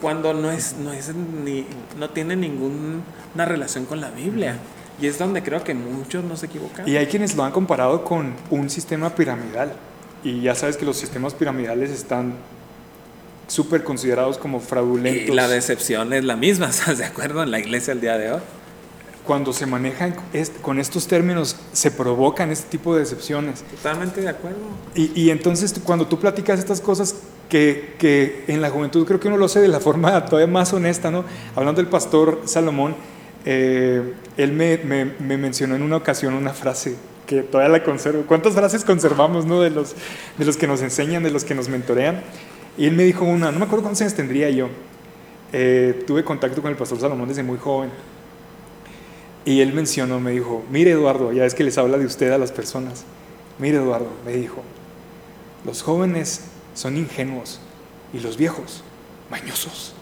cuando no, es, no, es ni, no tiene ninguna relación con la Biblia. Y es donde creo que muchos nos equivocan. Y hay quienes lo han comparado con un sistema piramidal. Y ya sabes que los sistemas piramidales están súper considerados como Y fraudulentos. la decepción es la misma, ¿estás de acuerdo? En la iglesia el día de hoy. Cuando se manejan con estos términos, se provocan este tipo de decepciones. Totalmente de acuerdo. Y, y entonces cuando tú platicas estas cosas que, que en la juventud creo que uno lo hace de la forma todavía más honesta, ¿no? Hablando del pastor Salomón, eh, él me, me- me mencionó en una ocasión una frase que todavía la conservo. ¿Cuántas frases conservamos, no? De los, de los que nos enseñan, de los que nos mentorean. Y él me dijo una, no me acuerdo cuántos tendría yo. Eh, tuve contacto con el pastor Salomón desde muy joven. Y él mencionó, me dijo, mire Eduardo, ya es que les habla de usted a las personas. Mire Eduardo, me dijo, los jóvenes son ingenuos y los viejos mañosos.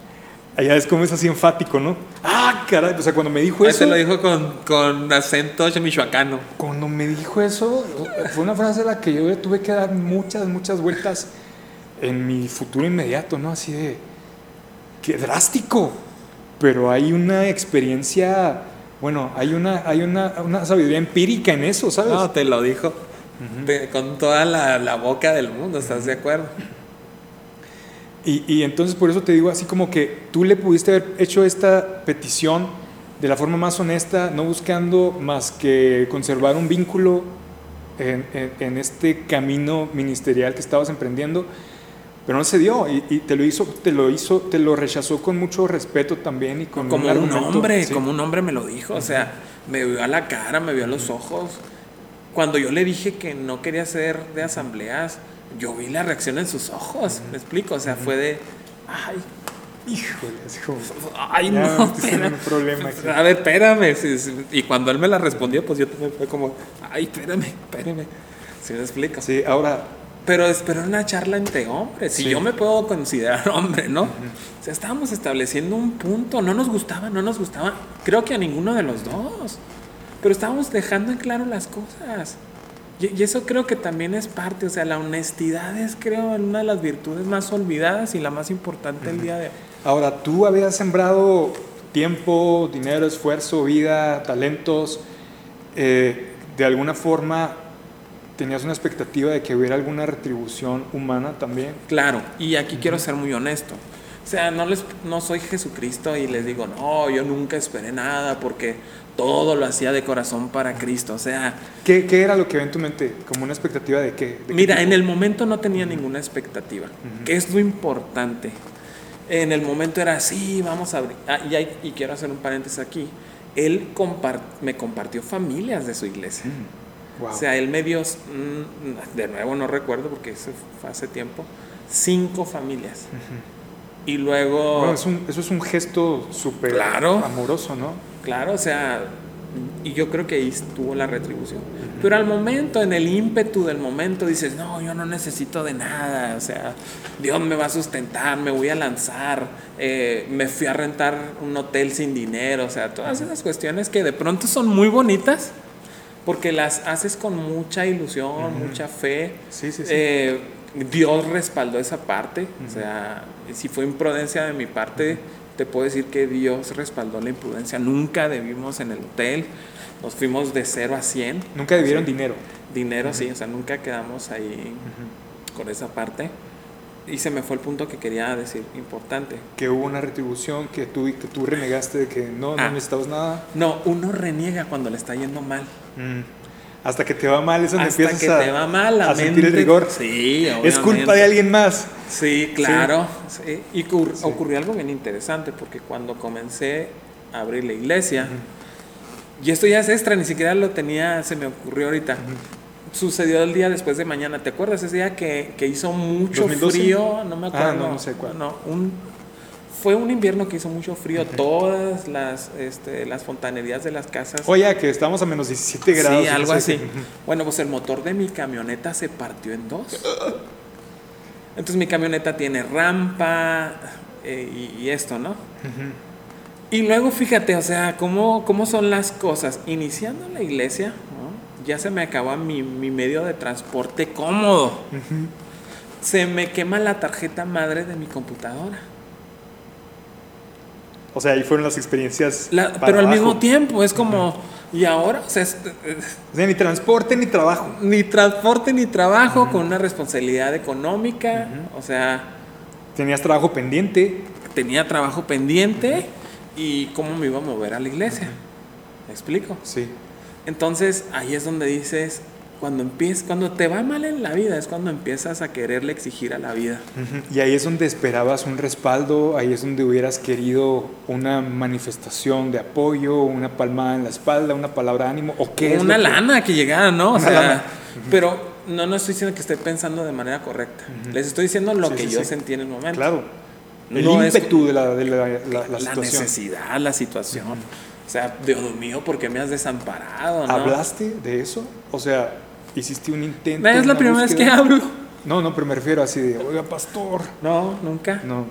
Allá es como es así enfático, ¿no? Ah, caray, o sea, cuando me dijo Ahí eso, te lo dijo con, con acento michoacano. cuando me dijo eso, fue una frase a la que yo tuve que dar muchas, muchas vueltas en mi futuro inmediato, ¿no? Así de, qué drástico, pero hay una experiencia, bueno, hay una, hay una, una sabiduría empírica en eso, ¿sabes? No, te lo dijo con toda la, la boca del mundo, ¿estás de acuerdo? Y, y entonces por eso te digo así como que tú le pudiste haber hecho esta petición de la forma más honesta, no buscando más que conservar un vínculo en, en- en este camino ministerial que estabas emprendiendo, pero no se dio y, y te lo hizo, te lo hizo, te lo rechazó con mucho respeto también y con Como un argumento, hombre, sí. como un hombre me lo dijo, o sea, me vio a la cara, me vio a los ojos. Cuando yo le dije que no quería ser de asambleas, yo vi la reacción en sus ojos, me explico, o sea, fue de, ay, Híjole, así como, ay, ya no, un problema aquí. A ver, espérame. Y cuando él me la respondió, pues yo también fue como, ay, espérame, espérame. ¿Sí me explico? Sí, ahora, Pero es pero era una charla entre hombres. Si Sí. yo me puedo considerar hombre, ¿no? O sea, estábamos estableciendo un punto. No nos gustaba, no nos gustaba. Creo que a ninguno de los dos. Pero estábamos dejando en claro las cosas. Y, y eso creo que también es parte. O sea, la honestidad es, creo, una de las virtudes más olvidadas y la más importante el día de hoy. Ahora, tú habías sembrado tiempo, dinero, esfuerzo, vida, talentos. eh, de alguna forma, tenías una expectativa de que hubiera alguna retribución humana también. Claro, y aquí quiero ser muy honesto. O sea, no, les, no soy Jesucristo y les digo, no, yo nunca esperé nada porque todo lo hacía de corazón para Cristo. O sea, ¿Qué, qué era lo que había en tu mente? ¿Como una expectativa de qué? ¿De qué mira, tipo? en el momento no tenía ninguna expectativa, que es lo importante. En el momento era, sí, vamos a abrir. Ah, y, hay- y quiero hacer un paréntesis aquí. Él compar- me compartió familias de su iglesia. Mm, wow. O sea, él me dio, mm, de nuevo no recuerdo porque eso fue hace tiempo, cinco familias. Y luego, Bueno, es un- eso es un gesto súper Claro. amoroso, ¿no? Claro, o sea, y yo creo que ahí estuvo la retribución. Pero al momento, en el ímpetu del momento, dices, no, yo no necesito de nada, o sea, Dios me va a sustentar, me voy a lanzar, eh, me fui a rentar un hotel sin dinero, o sea, todas esas cuestiones que de pronto son muy bonitas. Porque las haces con mucha ilusión, mucha fe. Sí, sí, sí. Eh, Dios respaldó esa parte. O sea, si fue imprudencia de mi parte, te puedo decir que Dios respaldó la imprudencia. Nunca debimos en el hotel. Nos fuimos de 0 a 100. Nunca debieron dinero. Dinero, sí. O sea, nunca quedamos ahí con esa parte. y se me fue el punto que quería decir, importante. Que hubo una retribución, que tú, que tú renegaste de que no, no Ah. necesitabas nada. No, uno reniega cuando le está yendo mal. Mm. Hasta que te va mal, es donde Hasta empiezas que a, te va mal, a sentir el rigor. Sí, Es culpa obviamente. de alguien más. Sí, claro. sí. Y Sí. ocurrió algo bien interesante porque cuando comencé a abrir la iglesia, y esto ya es extra, ni siquiera lo tenía, se me ocurrió ahorita. Sucedió el día después de mañana. ¿Te acuerdas ese día que, que hizo mucho 2012? frío? No me Ah, acuerdo. no, no sé cuál. No, un, fue un invierno que hizo mucho frío. Todas las, este, las fontanerías de las casas. Oye, que estamos a menos 17 grados. Sí, algo no sé así. qué. Bueno, pues el motor de mi camioneta se partió en dos. Entonces mi camioneta tiene rampa eh, y, y esto, ¿no? Y luego fíjate, o sea, cómo, cómo son las cosas. Iniciando la iglesia, ¿no? ya se me acaba mi, mi medio de transporte cómodo. Se me quema la tarjeta madre de mi computadora. O sea, ahí fueron las experiencias. La- para pero al mismo tiempo es como, y ahora, o sea, es- O sea, ni transporte ni trabajo. ni transporte ni trabajo con una responsabilidad económica, o sea, Tenías trabajo pendiente. tenía trabajo pendiente y cómo me iba a mover a la iglesia. ¿Me explico? Sí. Entonces, ahí es donde dices, cuando empiezas, cuando te va mal en la vida, es cuando empiezas a quererle exigir a la vida. Y ahí es donde esperabas un respaldo, ahí es donde hubieras querido una manifestación de apoyo, una palmada en la espalda, una palabra de ánimo, o qué es una que- lana que llegara, ¿no? O sea, lana. pero no, no estoy diciendo que esté pensando de manera correcta. Les estoy diciendo lo Sí, que sí, yo sí. sentí en el momento. Claro. El No es- ímpetu de la, de la, la- la la, situación. necesidad, la situación. O sea, Dios mío, ¿por qué me has desamparado? no? ¿Hablaste de eso? O sea, hiciste un intento. Es la primera vez que hablo. No, no, pero me refiero así de, oiga, pastor. No, nunca. No,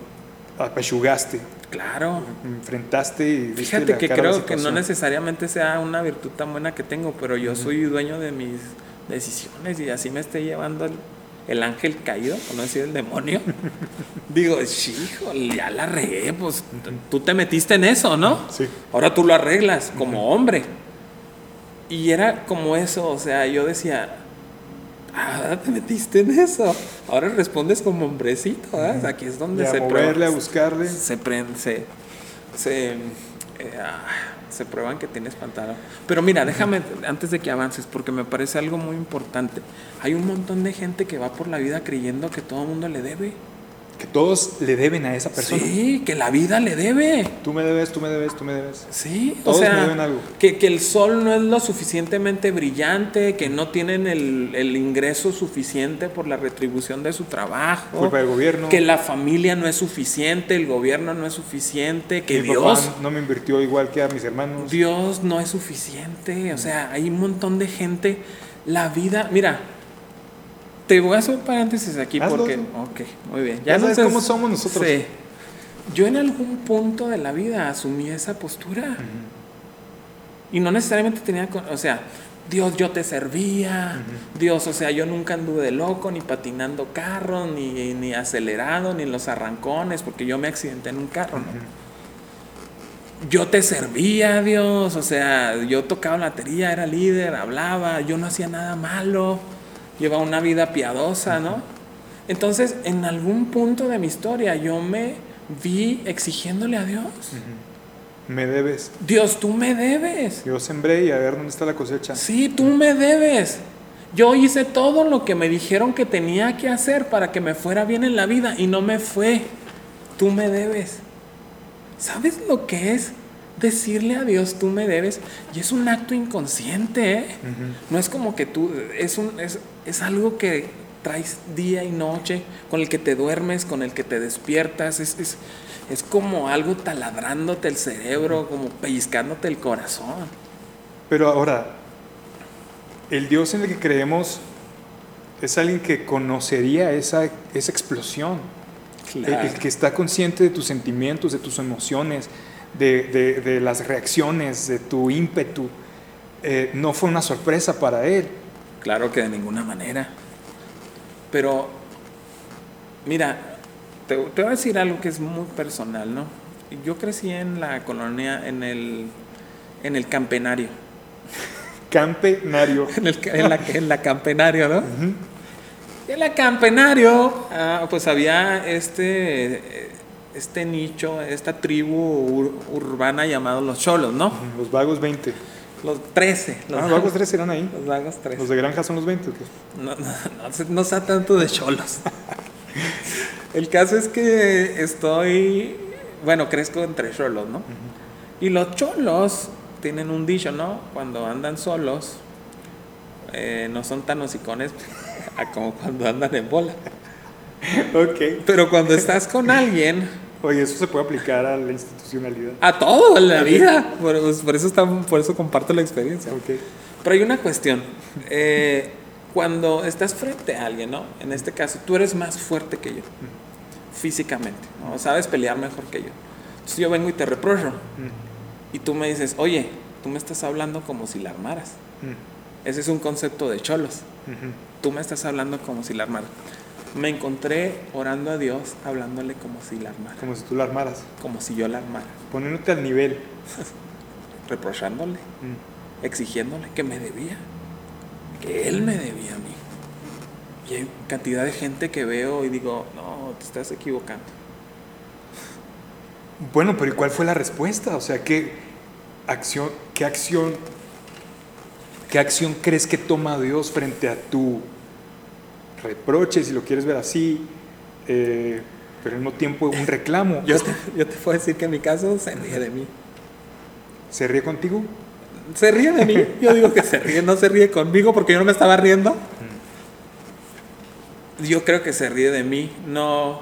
apechugaste, Claro. enfrentaste y viste Fíjate la que cara creo que no necesariamente sea una virtud tan buena que tengo, pero yo soy dueño de mis decisiones y así me esté llevando el, el ángel caído, por no decir el demonio. Digo, híjole, ya la regué, pues tú te metiste en eso, ¿no? Sí. Ahora tú lo arreglas como hombre. Y era como eso, o sea, yo decía, ah, te metiste en eso. Ahora respondes como hombrecito, ¿verdad? Aquí es donde Y a se moverle, prueba- a buscarle. se prende, se, se, eh, ah, se prueban que tienes pantalón. Pero mira, déjame, antes de que avances, porque me parece algo muy importante. Hay un montón de gente que va por la vida creyendo que todo el mundo le debe. Que todos le deben a esa persona. Sí, que la vida le debe. Tú me debes, tú me debes, tú me debes. Sí, Todos o sea, me deben algo. Que, que el sol no es lo suficientemente brillante, que no tienen el, el ingreso suficiente por la retribución de su trabajo, Culpa del gobierno. que la familia no es suficiente, el gobierno no es suficiente, que Mi Dios, papá no me invirtió igual que a mis hermanos. Dios no es suficiente. O sea, hay un montón de gente. La vida, mira, te voy a hacer un paréntesis aquí Hazlo, porque, hazlo. ok, muy bien. Ya no sabes te- cómo somos nosotros. Sí. Yo en algún punto de la vida asumí esa postura. Y no necesariamente tenía, o sea, Dios, yo te servía, Dios, o sea, yo nunca anduve de loco, ni patinando carros, ni, ni acelerado, ni en los arrancones, porque yo me accidenté en un carro, ¿no? Yo te servía, Dios, o sea, yo tocaba la batería, era líder, hablaba, yo no hacía nada malo, llevaba una vida piadosa, ¿no? Entonces, en algún punto de mi historia, yo me vi exigiéndole a Dios, Me debes. Dios, tú me debes. Yo sembré y a ver dónde está la cosecha. Sí, tú me debes. Yo hice todo lo que me dijeron que tenía que hacer para que me fuera bien en la vida y no me fue. Tú me debes. ¿Sabes lo que es decirle a Dios tú me debes? Y es un acto inconsciente, ¿eh? No es como que tú, es, un, es, es algo que traes día y noche, con el que te duermes, con el que te despiertas, es, es, es como algo taladrándote el cerebro, como pellizcándote el corazón. Pero ahora, el Dios en el que creemos es alguien que conocería esa, esa explosión. El- que está consciente de tus sentimientos, de tus emociones, de, de- de las reacciones, de tu ímpetu. Eh, no fue una sorpresa para él. Claro que de ninguna manera. Pero, mira, te, te voy a decir algo que es muy personal, ¿no? Yo crecí en la colonia, en el, en el campenario. Campenario. En, el, en, la, en la campenario, ¿no? En el campenario, ah, pues había este, este nicho, esta tribu ur- urbana llamado los cholos, ¿no? Los vagos 20. Los 13. Los, Ah, los vagos 13 eran ahí. Los vagos 13. Los de granja son los 20. ¿o qué? No, no, no, no sea tanto de cholos. El caso es que estoy, bueno, crezco entre cholos, ¿no? Y los cholos tienen un dicho, ¿no? Cuando andan solos, eh, no son tan hocicones como cuando andan en bola. Ok. Pero cuando estás con alguien, Oye, eso se puede aplicar a la institucionalidad. a todo en la vida. Por, por eso, está- por eso comparto la experiencia. Ok. Pero hay una cuestión. eh, cuando estás frente a alguien, ¿no? En este caso, tú eres más fuerte que yo, físicamente, ¿no? Sabes pelear mejor que yo. Entonces yo vengo y te reprocho. Y tú me dices, oye, tú me estás hablando como si la armaras. Ese es un concepto de cholos. Tú me estás hablando como si la armaras. Me encontré orando a Dios, hablándole como si la armara. Como si tú la armaras. Como si yo la armara. Poniéndote al nivel. Reprochándole, Mm. exigiéndole que me debía. Que él me debía a mí. Y hay cantidad de gente que veo y digo, no, te estás equivocando. Bueno, pero ¿y cuál fue la respuesta? O sea, ¿qué acción, qué acción, qué acción crees que toma Dios frente a tu reproche, si lo quieres ver así, eh, pero al mismo tiempo un reclamo? Yo te, yo te puedo decir que en mi caso se ríe de mí. ¿Se ríe contigo? Se ríe de mí. Yo digo que se ríe, no se ríe conmigo porque yo no me estaba riendo. Yo creo que se ríe de mí. No.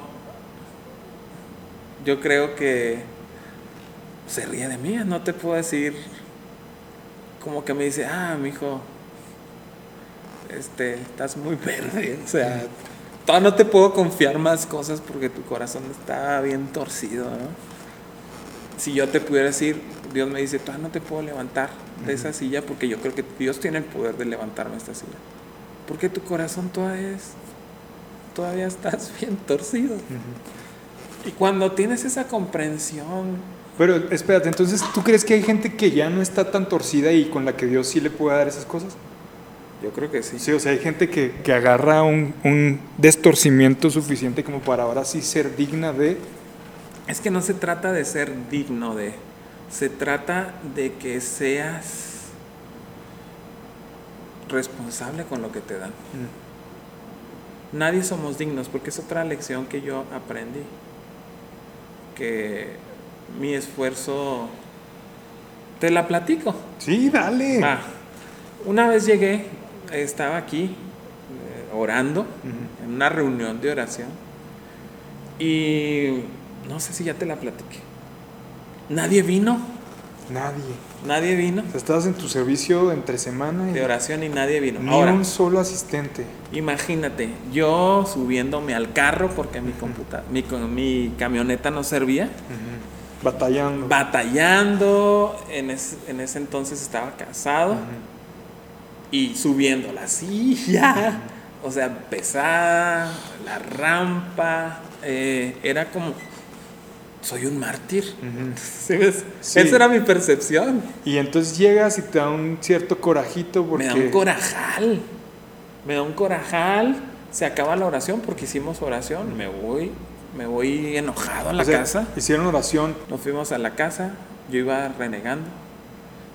Yo creo que se ríe de mí. No te puedo decir. Como que me dice, ah, mijo. Este, estás muy verde. O sea, todavía no te puedo confiar más cosas porque tu corazón está bien torcido, ¿no? si yo te pudiera decir, Dios me dice, todavía no te puedo levantar de esa silla porque yo creo que Dios tiene el poder de levantarme esta silla. Porque tu corazón todavía es, todavía estás bien torcido. Y cuando tienes esa comprensión, Pero espérate, entonces, ¿tú crees que hay gente que ya no está tan torcida y con la que Dios sí le puede dar esas cosas? Yo creo que sí. Sí, o sea, hay gente que, que agarra un, un destorcimiento suficiente como para ahora sí ser digna de... Es que no se trata de ser digno de, se trata de que seas responsable con lo que te dan. Nadie somos dignos, porque es otra lección que yo aprendí. Que mi esfuerzo, te la platico. Sí, dale. Va. Una vez llegué, estaba aquí eh, orando, en una reunión de oración, y no sé si ya te la platiqué. Nadie vino, Nadie. nadie vino O sea, estabas en tu servicio entre semana y de oración y nadie vino. ni Ahora, un solo asistente. imagínate, yo subiéndome al carro porque mi, computa mi, mi camioneta no servía. Batallando. batallando, en, es- en ese entonces estaba casado. Y subiendo la silla, o sea, pesada, la rampa, eh, era como, soy un mártir. Ujú. ¿Sí ves? Sí. Esa era mi percepción. Y entonces llegas y te da un cierto corajito porque... Me da un corajal, me da un corajal, se acaba la oración porque hicimos oración, me voy, me voy enojado a la o sea, casa. Hicieron oración. Nos fuimos a la casa, yo iba renegando.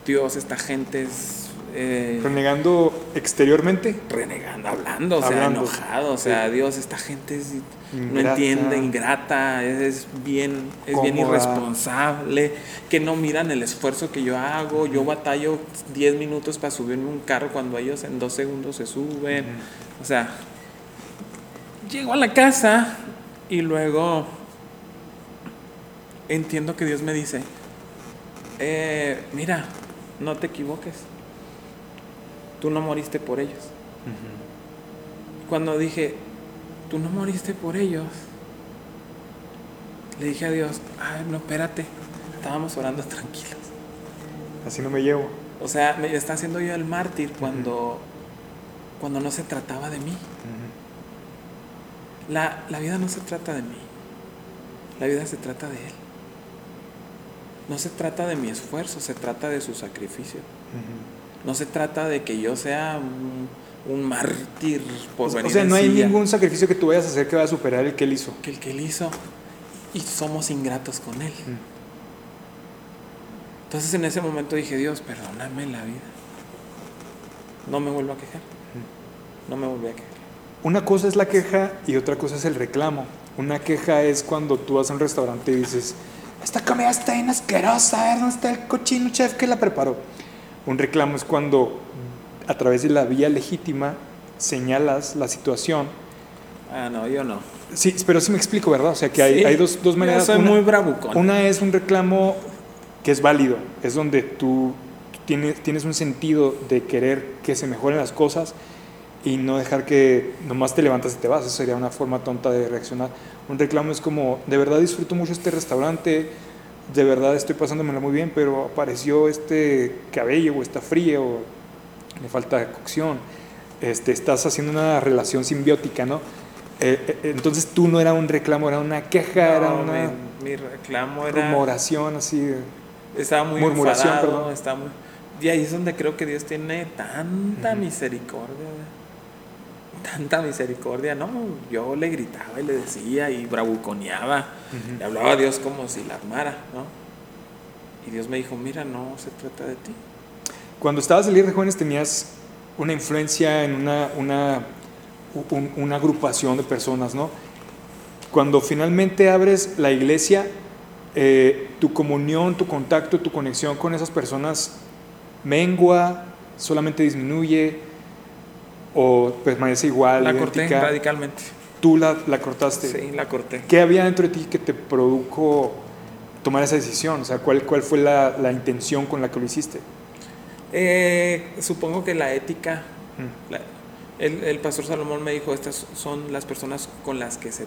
Dios, esta gente es. Eh, renegando exteriormente. renegando, hablando, o sea, Hablando. enojado. O sea, Sí. Dios, esta gente es- no entiende, ingrata, es, es bien, es bien irresponsable, que no miran el esfuerzo que yo hago. Yo batallo 10 minutos para subirme un carro cuando ellos en dos segundos se suben. O sea, llego a la casa y luego entiendo que Dios me dice, eh, mira, no te equivoques, tú no moriste por ellos. Cuando dije, tú no moriste por ellos, le dije a Dios, ay, no, espérate, estábamos orando tranquilos. Así no me llevo. O sea, me está haciendo yo el mártir cuando, cuando no se trataba de mí. La, la vida no se trata de mí. La vida se trata de Él. No se trata de mi esfuerzo, se trata de su sacrificio. No se trata de que yo sea un un mártir por venir O sea, no hay silla. ningún sacrificio que tú vayas a hacer que vaya a superar el que él hizo. que el que él hizo y somos ingratos con él. Mm. Entonces en ese momento dije, Dios, perdóname la vida. No me vuelvo a quejar. No me volví a quejar. Una cosa es la queja y otra cosa es el reclamo. Una queja es cuando tú vas a un restaurante y dices, esta comida está bien asquerosa, a ver dónde está el cochino chef que la preparó. Un reclamo es cuando a través de la vía legítima señalas la situación. Ah, no, yo no. Sí, pero sí me explico, ¿verdad? O sea que hay, Sí, hay dos, dos yo maneras. soy Una- muy bravucón. Una es un reclamo que es válido, es donde tú tienes, tienes un sentido de querer que se mejoren las cosas y no dejar que nomás te levantas y te vas. Eso sería una forma tonta de reaccionar. Un reclamo es como, de verdad disfruto mucho este restaurante, de verdad estoy pasándomelo muy bien, pero apareció este cabello o está frío o le falta cocción. Este, estás haciendo una relación simbiótica, ¿no? Eh, eh, entonces tú no era un reclamo, era una queja, era una mi, mi reclamo era... rumoración así. Estaba muy Murmuración, enfadado, perdón. estaba muy... Y ahí es donde creo que Dios tiene tanta Ujú. misericordia. Tanta misericordia, ¿no? Yo le gritaba y le decía y bravuconeaba. Le hablaba a Dios como si la armara, ¿no? Y Dios me dijo, mira, no se trata de ti. Cuando estabas en líder de jóvenes tenías una influencia en una, una, un- una agrupación de personas, ¿no? Cuando finalmente abres la iglesia, eh, tu comunión, tu contacto, tu conexión con esas personas mengua, solamente disminuye o permanece igual. La corté radicalmente. Tú la, la cortaste. Sí, la corté. ¿Qué había dentro de ti que te produjo tomar esa decisión? O sea, ¿cuál, cuál fue la, la intención con la que lo hiciste? Eh, supongo que la ética, Mm. la- el, el pastor Salomón me dijo, estas son las personas con las que se,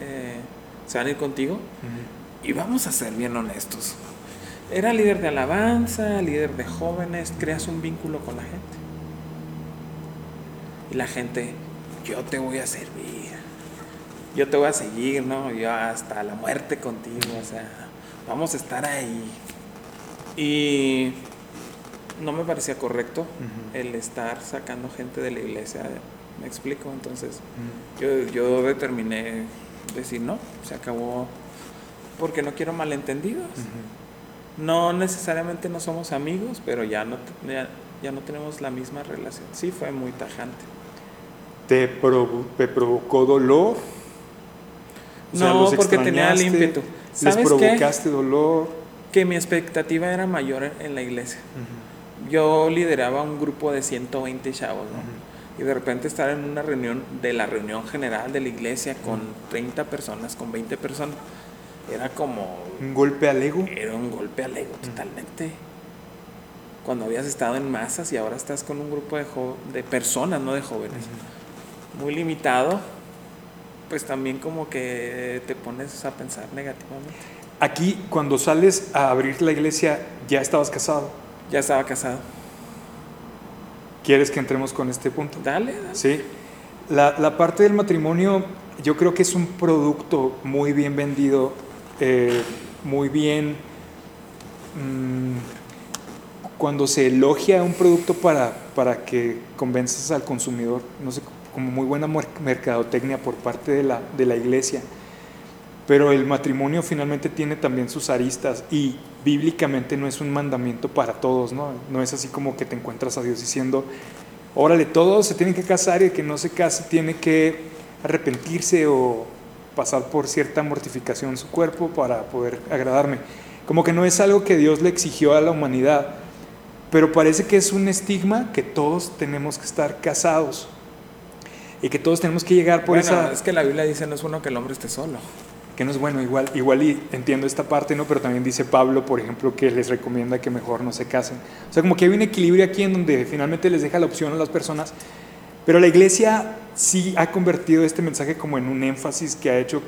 eh, se van a ir contigo. Y vamos a ser bien honestos. Era líder de alabanza, líder de jóvenes, creas un vínculo con la gente. Y la gente, yo te voy a servir, yo te voy a seguir, ¿no? Yo hasta la muerte contigo, o sea, vamos a estar ahí. Y no me parecía correcto el estar sacando gente de la iglesia, ¿me explico? Entonces, yo, yo determiné decir no, se acabó porque no quiero malentendidos. No necesariamente no somos amigos, pero ya no, ya, ya no tenemos la misma relación. Sí, fue muy tajante. ¿Te, provo- te provocó dolor? O sea, no, ¿los porque tenía el ímpetu. ¿Les ¿Sabes qué? provocaste dolor? Que mi expectativa era mayor en la iglesia. Yo lideraba un grupo de 120 chavos, ¿no? Y de repente estar en una reunión de la reunión general de la iglesia con 30 personas, con 20 personas, era como ¿Un golpe al ego? Era un golpe al ego totalmente. Cuando habías estado en masas y ahora estás con un grupo de, de personas, no de jóvenes, muy limitado, pues también como que te pones a pensar negativamente. Aquí, cuando sales a abrir la iglesia, ya estabas casado. Ya estaba casado. ¿Quieres que entremos con este punto? Dale, dale. Sí. La, la parte del matrimonio, yo creo que es un producto muy bien vendido, eh, muy bien. mm, cuando se elogia un producto para, para que convenzas al consumidor, no sé, como muy buena mer- mercadotecnia por parte de la, de la iglesia. Pero el matrimonio finalmente tiene también sus aristas y bíblicamente no es un mandamiento para todos, ¿no? No es así como que te encuentras a Dios diciendo, órale, todos se tienen que casar y el que no se case tiene que arrepentirse o pasar por cierta mortificación en su cuerpo para poder agradarme. Como que no es algo que Dios le exigió a la humanidad, pero parece que es un estigma que todos tenemos que estar casados y que todos tenemos que llegar por Bueno, esa es que la Biblia dice no es bueno que el hombre esté solo. que no es bueno, igual, igual y entiendo esta parte, ¿no? Pero también dice Pablo, por ejemplo, que les recomienda que mejor no se casen. O sea, como que hay un equilibrio aquí en donde finalmente les deja la opción a las personas, pero la iglesia sí ha convertido este mensaje como en un énfasis que ha hecho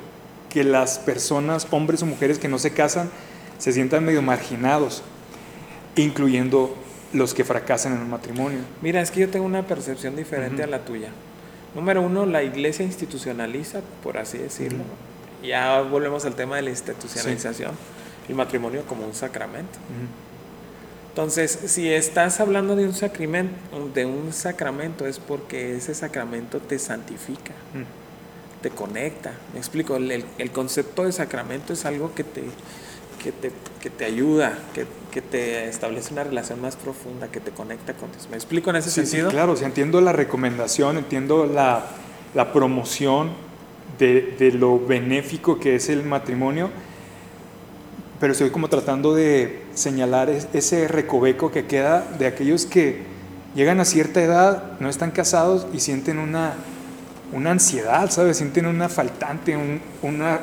que las personas, hombres o mujeres que no se casan, se sientan medio marginados, incluyendo los que fracasan en el matrimonio. Mira, es que yo tengo una percepción diferente a la tuya. Número uno, la iglesia institucionaliza, por así decirlo. Ya volvemos al tema de la institucionalización. El matrimonio como un sacramento. Entonces, si estás hablando de un sacramento, de un sacramento es porque ese sacramento te santifica, te conecta. Me explico, el, el, concepto de sacramento es algo que te, que te, que te ayuda, que, que, te establece una relación más profunda, que te conecta con Dios. ¿Me explico en ese sentido? Sí, claro, entiendo la recomendación, entiendo la, la promoción de, de lo benéfico que es el matrimonio pero estoy como tratando de señalar ese recoveco que queda de aquellos que llegan a cierta edad, no están casados y sienten una, una ansiedad, ¿sabes? Sienten una faltante, una...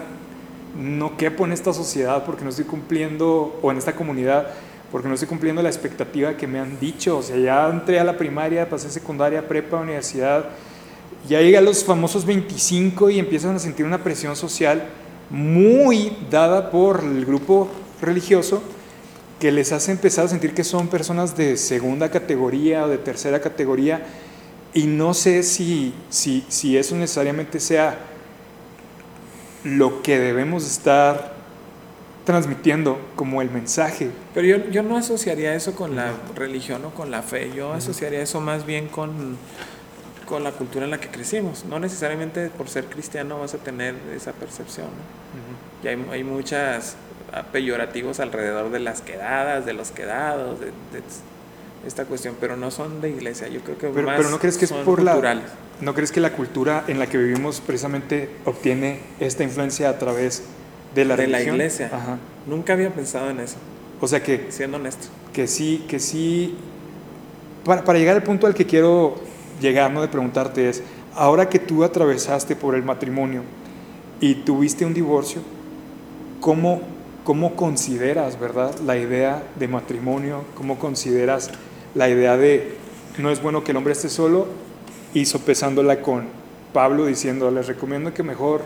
No quepo en esta sociedad porque no estoy cumpliendo, o en esta comunidad, porque no estoy cumpliendo la expectativa que me han dicho. O sea, ya entré a la primaria, pasé secundaria, prepa, universidad, ya llegué a los famosos 25 y empiezan a sentir una presión social muy dada por el grupo religioso que les hace empezar a sentir que son personas de segunda categoría o de tercera categoría y no sé si, si, si eso necesariamente sea lo que debemos estar transmitiendo como el mensaje. Pero yo, yo no asociaría eso con la religión o con la fe, yo asociaría eso más bien con con la cultura en la que crecimos. No necesariamente por ser cristiano vas a tener esa percepción. Y hay, hay muchas peyorativos alrededor de las quedadas, de los quedados, de, esta cuestión, pero no son de iglesia. Yo creo que pero, pero no crees que es por la no crees que la cultura en la que vivimos precisamente obtiene esta influencia a través de la de la iglesia. Nunca había pensado en eso. O sea que siendo honesto, que sí, que sí para, para llegar al punto al que quiero llegarnos de preguntarte es, ahora que tú atravesaste por el matrimonio y tuviste un divorcio, ¿cómo, cómo consideras, verdad, la idea de matrimonio? ¿Cómo consideras la idea de no es bueno que el hombre esté solo? Y sopesándola con Pablo diciendo, les recomiendo que mejor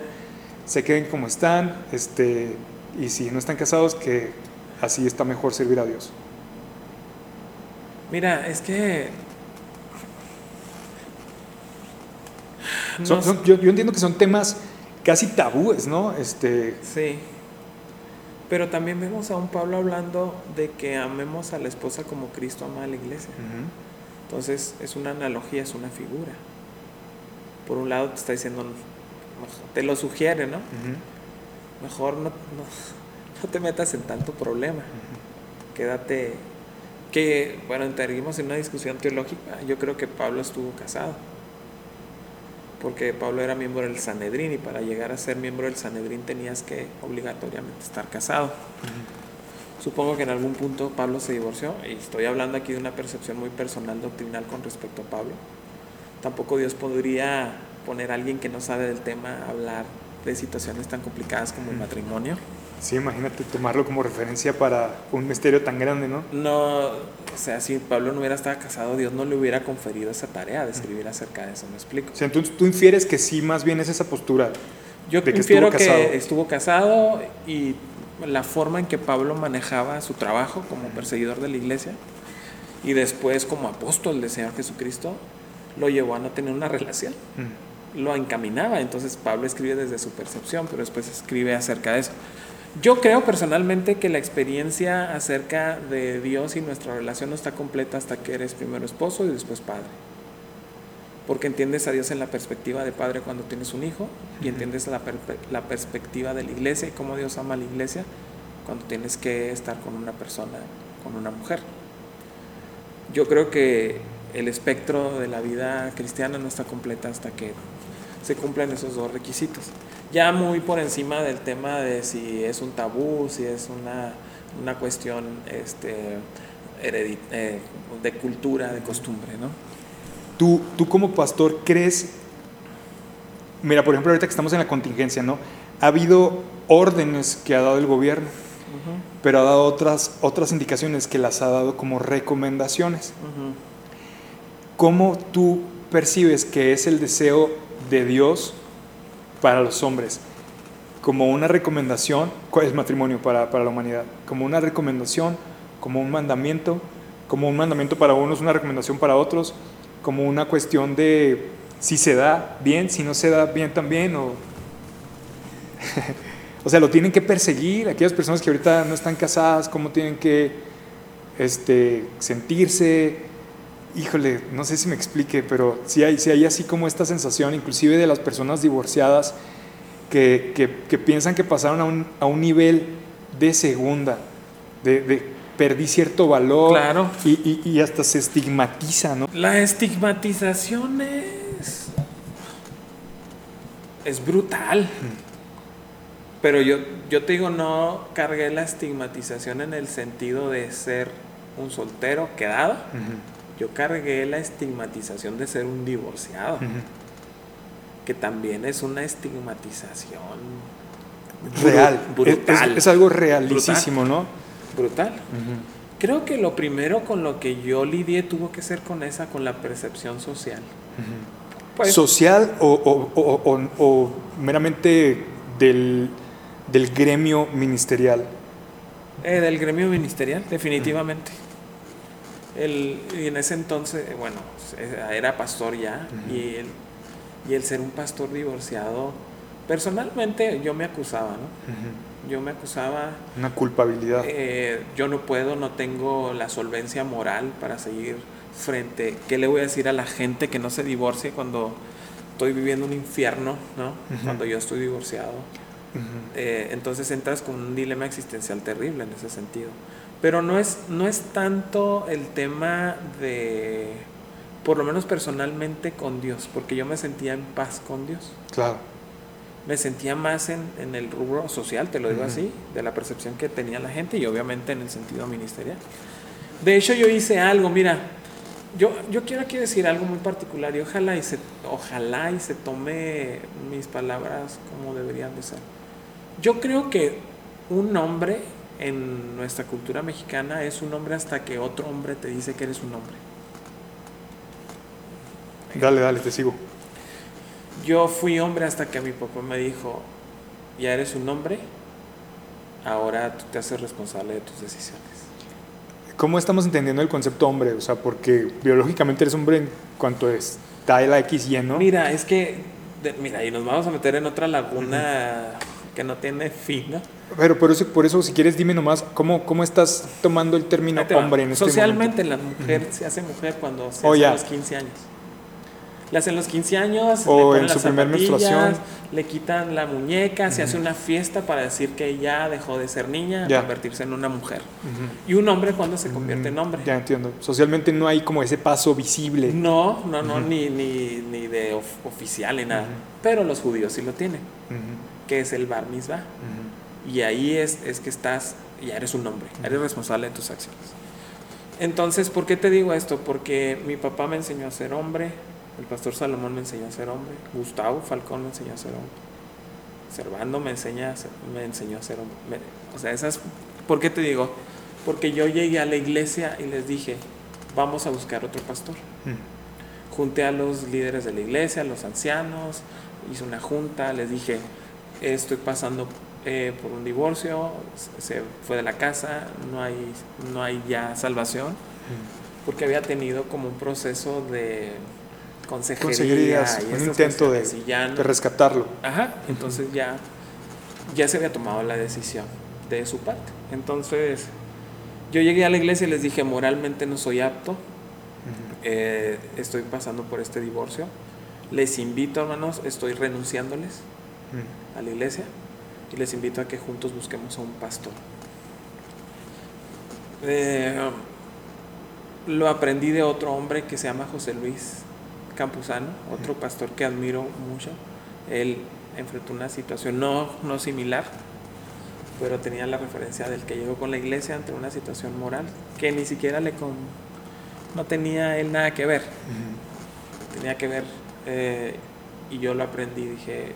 se queden como están, este, y si no están casados, que así está mejor servir a Dios. Mira, es que yo, entiendo que son temas casi tabúes, ¿no? Este... Sí. Pero también vemos a un Pablo hablando de que amemos a la esposa como Cristo ama a la iglesia. Entonces es una analogía, es una figura. Por un lado te está diciendo, te lo sugiere, ¿no? Mejor no, no, te metas en tanto problema. Quédate. Que, bueno, entramos en una discusión teológica. Yo creo que Pablo estuvo casado porque Pablo era miembro del Sanedrín y para llegar a ser miembro del Sanedrín tenías que obligatoriamente estar casado. Supongo que en algún punto Pablo se divorció y estoy hablando aquí de una percepción muy personal doctrinal con respecto a Pablo. Tampoco Dios podría poner a alguien que no sabe del tema a hablar de situaciones tan complicadas como el matrimonio. Sí, imagínate tomarlo como referencia para un misterio tan grande, ¿no? No, o sea, si Pablo no hubiera estado casado, Dios no le hubiera conferido esa tarea de escribir acerca de eso, ¿me explico? O sea, entonces tú infieres que sí, más bien es esa postura. Yo que infiero que estuvo casado y la forma en que Pablo manejaba su trabajo como perseguidor de la iglesia y después como apóstol del Señor Jesucristo lo llevó a no tener una relación. Lo encaminaba, entonces Pablo escribe desde su percepción, pero después escribe acerca de eso. Yo creo personalmente que la experiencia acerca de Dios y nuestra relación no está completa hasta que eres primero esposo y después padre. Porque entiendes a Dios en la perspectiva de padre cuando tienes un hijo y entiendes la, la perspectiva de la iglesia y cómo Dios ama a la iglesia cuando tienes que estar con una persona, con una mujer. Yo creo que el espectro de la vida cristiana no está completa hasta que se cumplen esos dos requisitos ya muy por encima del tema de si es un tabú, si es una, una cuestión este, eh, de cultura, de costumbre, ¿no? ¿Tú, tú como pastor crees, mira, por ejemplo, ahorita que estamos en la contingencia, ¿no? Ha habido órdenes que ha dado el gobierno, pero ha dado otras, otras indicaciones que las ha dado como recomendaciones. ¿Cómo tú percibes que es el deseo de Dios para los hombres, como una recomendación, ¿cuál es matrimonio para, para la humanidad? Como una recomendación, como un mandamiento, como un mandamiento para unos, una recomendación para otros, como una cuestión de si se da bien, si no se da bien también, o, o sea, lo tienen que perseguir, aquellas personas que ahorita no están casadas, cómo tienen que este, sentirse, híjole, no sé si me explique, pero sí hay, sí hay así como esta sensación, inclusive de las personas divorciadas, que, que, piensan que pasaron a un, a un nivel de segunda, de, de perdí cierto valor claro. y, y, y, hasta se estigmatiza, ¿no? La estigmatización es, es brutal. Pero yo, yo te digo, no cargué la estigmatización en el sentido de ser un soltero quedado. Yo cargué la estigmatización de ser un divorciado. Que también es una estigmatización real. Brutal. Es, algo realísimo, ¿no? Brutal. Creo que lo primero con lo que yo lidié tuvo que ser con esa, con la percepción social. Pues ¿Social o, meramente del, del gremio ministerial? Eh, del gremio ministerial, definitivamente. El, y en ese entonces, eh, bueno, era pastor ya, y, el, y el ser un pastor divorciado, personalmente yo me acusaba, ¿no? Yo me acusaba... Una culpabilidad. Eh, yo no puedo, no tengo la solvencia moral para seguir frente. ¿Qué le voy a decir a la gente que no se divorcie cuando estoy viviendo un infierno, ¿no? Cuando yo estoy divorciado. Eh, entonces entras con un dilema existencial terrible en ese sentido. Pero no es, no es tanto el tema de, por lo menos personalmente, con Dios, porque yo me sentía en paz con Dios. Claro. Me sentía más en, en el rubro social, te lo digo así, de la percepción que tenía la gente y obviamente en el sentido ministerial. De hecho, yo hice algo, mira, yo, yo quiero aquí decir algo muy particular y ojalá y, se, ojalá y se tome mis palabras como deberían de ser. Yo creo que un hombre en nuestra cultura mexicana es un hombre hasta que otro hombre te dice que eres un hombre. Dale, dale, te sigo. Yo fui hombre hasta que mi papá me dijo, ya eres un hombre, ahora tú te haces responsable de tus decisiones. ¿Cómo estamos entendiendo el concepto hombre? O sea, porque biológicamente eres hombre en cuanto está la X y ¿no? Mira, es que, mira, y nos vamos a meter en otra laguna que no tiene fin, ¿no? Pero por eso, por eso, si quieres, dime nomás, ¿cómo, cómo estás tomando el término hombre en este Socialmente la mujer se hace mujer cuando se oh, hace los 15 años. Le hacen los 15 años, o en su primera menstruación. Le quitan la muñeca, se hace una fiesta para decir que ya dejó de ser niña, ya. convertirse en una mujer. Y un hombre cuando se convierte en hombre. Ya entiendo. Socialmente no hay como ese paso visible. No, no, no, ni, ni, ni, de oficial ni nada. Pero los judíos sí lo tienen que es el bar mitzvah. Y ahí es, es que estás, ya eres un hombre, eres responsable de tus acciones. Entonces, ¿por qué te digo esto? Porque mi papá me enseñó a ser hombre, el pastor Salomón me enseñó a ser hombre, Gustavo Falcón me enseñó a ser hombre, Servando me, enseña me enseñó a ser hombre. o sea, esas, ¿por qué te digo? Porque yo llegué a la iglesia y les dije, vamos a buscar otro pastor. Junté a los líderes de la iglesia, a los ancianos, hice una junta, les dije, estoy pasando eh, por un divorcio, se fue de la casa, no hay, no hay ya salvación, porque había tenido como un proceso de consejería y un intento de, de, rescatarlo. Ajá, entonces ya, ya se había tomado la decisión de su parte. Entonces, yo llegué a la iglesia y les dije, moralmente no soy apto, eh, estoy pasando por este divorcio, les invito hermanos, estoy renunciándoles a la iglesia y les invito a que juntos busquemos a un pastor. Eh, lo aprendí de otro hombre que se llama José Luis Campuzano, otro pastor que admiro mucho. Él enfrentó una situación no, no similar, pero tenía la referencia del que llegó con la iglesia ante una situación moral que ni siquiera le con, no tenía él nada que ver. Tenía que ver, eh, y yo lo aprendí, dije,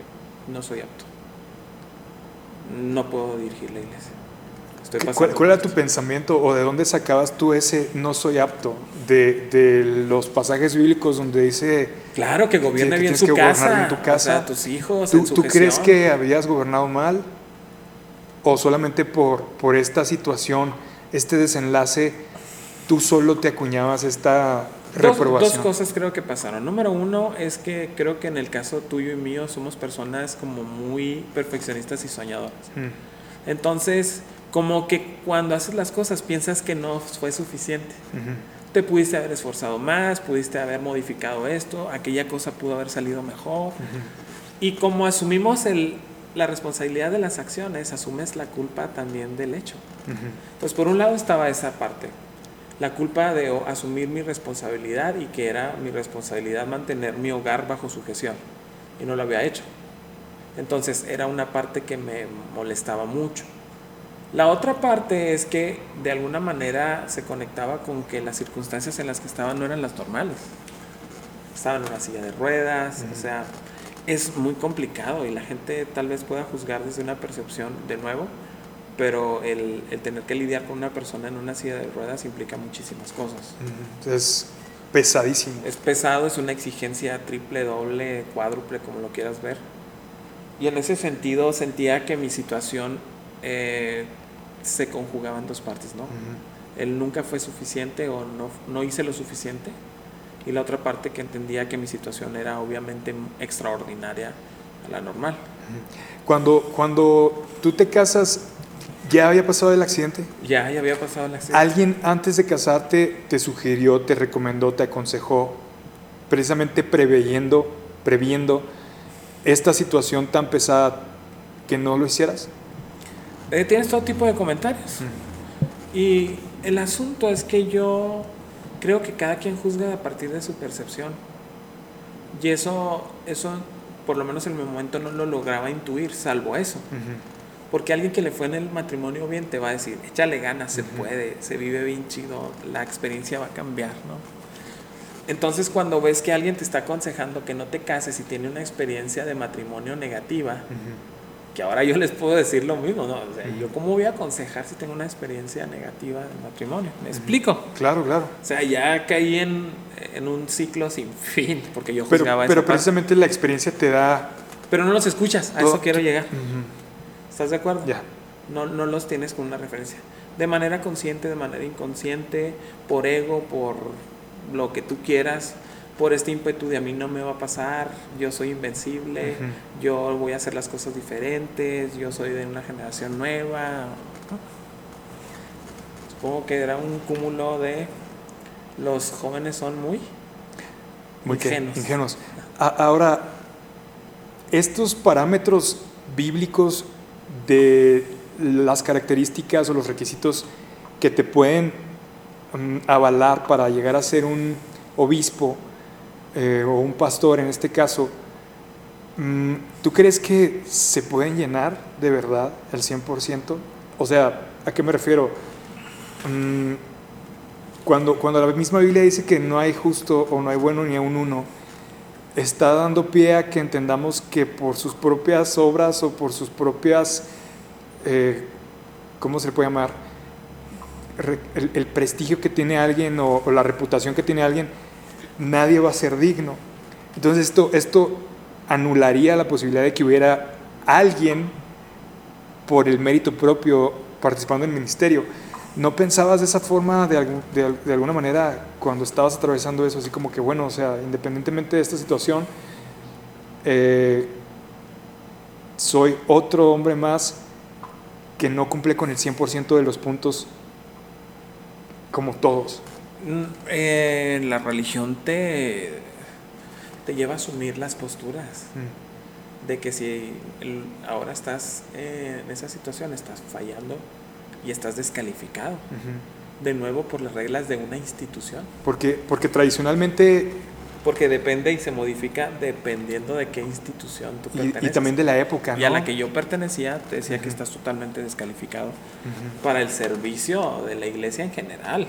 no soy apto. No puedo dirigir la iglesia. ¿Cuál, era tu pensamiento o de dónde sacabas tú ese no soy apto? De, de los pasajes bíblicos donde dice... Claro, que gobierne bien tu casa, tu casa. tus hijos. ¿Tú, ¿tú crees que habías gobernado mal? ¿O solamente por, por esta situación, este desenlace, tú solo te acuñabas esta Dos, cosas creo que pasaron. Número uno es que creo que en el caso tuyo y mío somos personas como muy perfeccionistas y soñadoras. Mm. Entonces, como que cuando haces las cosas piensas que no fue suficiente. Te pudiste haber esforzado más, pudiste haber modificado esto, aquella cosa pudo haber salido mejor. Y como asumimos el, la responsabilidad de las acciones, asumes la culpa también del hecho. Pues por un lado estaba esa parte, la culpa de asumir mi responsabilidad y que era mi responsabilidad mantener mi hogar bajo sujeción y no lo había hecho. Entonces era una parte que me molestaba mucho. La otra parte es que de alguna manera se conectaba con que las circunstancias en las que estaba no eran las normales. Estaba en una silla de ruedas, o sea, es muy complicado y la gente tal vez pueda juzgar desde una percepción de nuevo, pero el, tener que lidiar con una persona en una silla de ruedas implica muchísimas cosas. Es pesadísimo. Es pesado, es una exigencia triple, doble, cuádruple, como lo quieras ver. Y en ese sentido sentía que mi situación eh, se conjugaba en dos partes, ¿no? Él nunca fue suficiente o no, no hice lo suficiente. Y la otra parte que entendía que mi situación era obviamente extraordinaria a la normal. Cuando, cuando tú te casas, ¿ya había pasado el accidente? Ya, ya había pasado el accidente. ¿Alguien antes de casarte te sugirió, te recomendó, te aconsejó, precisamente preveyendo, previendo esta situación tan pesada que no lo hicieras? Eh, tienes todo tipo de comentarios. Y el asunto es que yo creo que cada quien juzga a partir de su percepción. Y eso, eso por lo menos en mi momento no lo lograba intuir, salvo eso. Porque alguien que le fue en el matrimonio bien te va a decir, échale ganas, se puede, se vive bien chido, la experiencia va a cambiar, ¿no? Entonces cuando ves que alguien te está aconsejando que no te cases y tiene una experiencia de matrimonio negativa, que ahora yo les puedo decir lo mismo, ¿no? O sea, yo cómo voy a aconsejar si tengo una experiencia negativa de matrimonio, ¿me explico? Claro, claro. O sea, ya caí en, en un ciclo sin fin, porque yo juzgaba Pero, pero precisamente la experiencia te da... Pero no los escuchas, a eso quiero llegar. ¿Estás de acuerdo? Ya. No, no los tienes con una referencia. De manera consciente, de manera inconsciente, por ego, por lo que tú quieras, por este ímpetu de a mí no me va a pasar, yo soy invencible, yo voy a hacer las cosas diferentes, yo soy de una generación nueva. Supongo que era un cúmulo de los jóvenes son muy, muy ingenuos. Ahora, estos parámetros bíblicos de las características o los requisitos que te pueden mm, avalar para llegar a ser un obispo, eh, o un pastor en este caso, mm, ¿tú crees que se pueden llenar de verdad el 100%? O sea, ¿a qué me refiero? Mm, cuando, cuando la misma Biblia dice que no hay justo o no hay bueno ni a un uno, está dando pie a que entendamos que por sus propias obras o por sus propias, eh, ¿cómo se le puede llamar? El, prestigio que tiene alguien o la reputación que tiene alguien, nadie va a ser digno. Entonces esto, esto anularía la posibilidad de que hubiera alguien por el mérito propio participando en el ministerio. ¿No pensabas de esa forma de, de, alguna manera cuando estabas atravesando eso? Así como que, bueno, o sea, independientemente de esta situación, eh, soy otro hombre más que no cumple con el 100% de los puntos como todos. Mm, eh, la religión te, te lleva a asumir las posturas. Mm. De que si ahora estás en esa situación, estás fallando y estás descalificado. De nuevo por las reglas de una institución. Porque, porque tradicionalmente porque depende y se modifica dependiendo de qué institución tú perteneces. Y, también de la época. Y a la que yo pertenecía, te decía que estás totalmente descalificado para el servicio de la iglesia en general.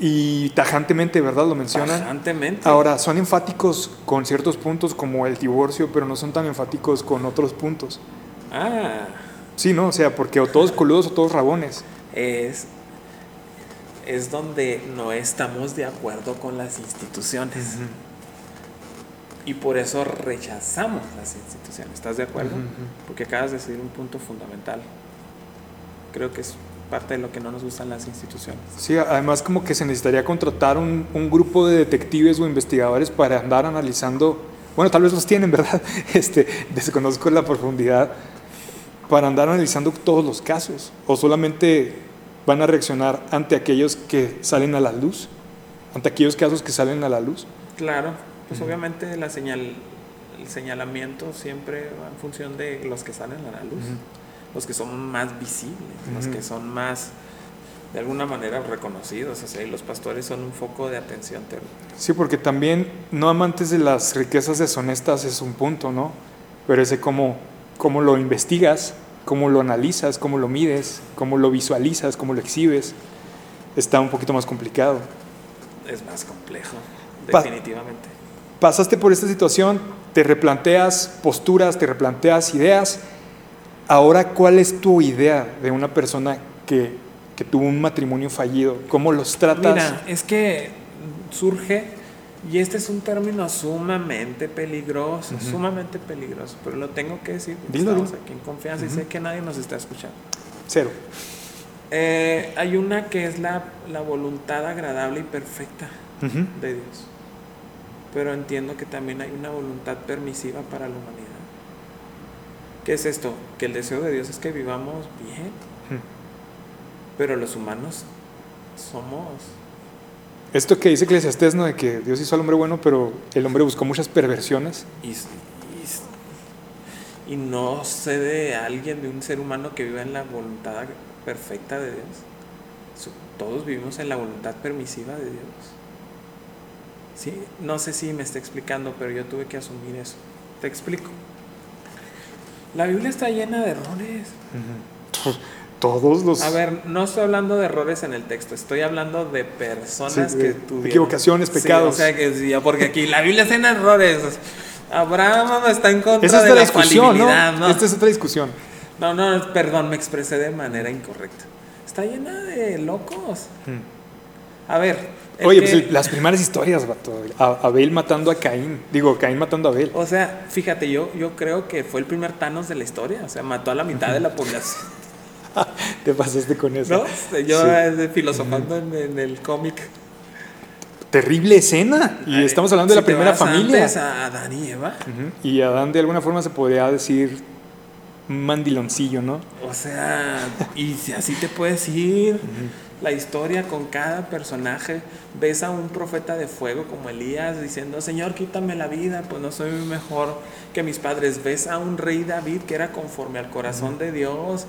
Y tajantemente, ¿verdad? Lo mencionan. Tajantemente. Ahora, son enfáticos con ciertos puntos como el divorcio, pero no son tan enfáticos con otros puntos. Ah. Sí, ¿no? O sea, porque o todos coludos o todos rabones. Es, es donde no estamos de acuerdo con las instituciones. Y por eso rechazamos las instituciones. ¿Estás de acuerdo? Porque acabas de decir un punto fundamental. Creo que es parte de lo que no nos gustan las instituciones. Sí, además como que se necesitaría contratar un, un, grupo de detectives o investigadores para andar analizando, bueno, tal vez los tienen, ¿verdad? Este, desconozco la profundidad, para andar analizando todos los casos? ¿O solamente van a reaccionar ante aquellos que salen a la luz? ¿Ante aquellos casos que salen a la luz? Claro, pues obviamente la señal, el señalamiento siempre va en función de los que salen a la luz, los que son más visibles, los que son más de alguna manera reconocidos, o sea, y los pastores son un foco de atención Sí, porque también no amantes de las riquezas deshonestas es un punto, ¿no? Pero ese cómo, cómo lo investigas, cómo lo analizas, cómo lo mides, cómo lo visualizas, cómo lo exhibes, está un poquito más complicado. Es más complejo, definitivamente. Pasaste por esta situación, te replanteas posturas, te replanteas ideas. Ahora, ¿cuál es tu idea de una persona que que tuvo un matrimonio fallido? ¿Cómo los tratas? Mira, es que surge, y este es un término sumamente peligroso, sumamente peligroso, pero lo tengo que decir porque estamos aquí en confianza y sé que nadie nos está escuchando. Cero. Eh, hay una que es la, la voluntad agradable y perfecta de Dios, pero entiendo que también hay una voluntad permisiva para la humanidad. ¿Qué es esto? Que el deseo de Dios es que vivamos bien pero los humanos somos... Esto que dice Eclesiastés, ¿no? De que Dios hizo al hombre bueno, pero el hombre buscó muchas perversiones. Y, y, no sé de alguien, de un ser humano que viva en la voluntad perfecta de Dios. Todos vivimos en la voluntad permisiva de Dios. ¿Sí? No sé si me está explicando, pero yo tuve que asumir eso. Te explico. La Biblia está llena de errores. Todos los... A ver, no estoy hablando de errores en el texto, estoy hablando de personas que tuvieron... Equivocaciones, pecados. o sea, que porque aquí la Biblia tiene errores. Abraham está en contra de la discusión, ¿no? Esta es otra discusión. No, no, perdón, me expresé de manera incorrecta. Está llena de locos. Hmm. A ver. Oye, pues las primeras historias, vato. Abel matando a Caín. Digo, Caín matando a Abel. O sea, fíjate, yo, yo creo que fue el primer Thanos de la historia. O sea, mató a la mitad de la población. Te pasaste con eso. ¿No? Yo eh, filosofando en, el cómic. Terrible escena. Y estamos hablando de la primera familia. a Adán y Eva. Y Adán de alguna forma se podría decir mandiloncillo, ¿no? O sea, y si así te puedes ir la historia con cada personaje. Ves a un profeta de fuego como Elías diciendo, Señor, quítame la vida, pues no soy mejor que mis padres. Ves a un rey David que era conforme al corazón de Dios,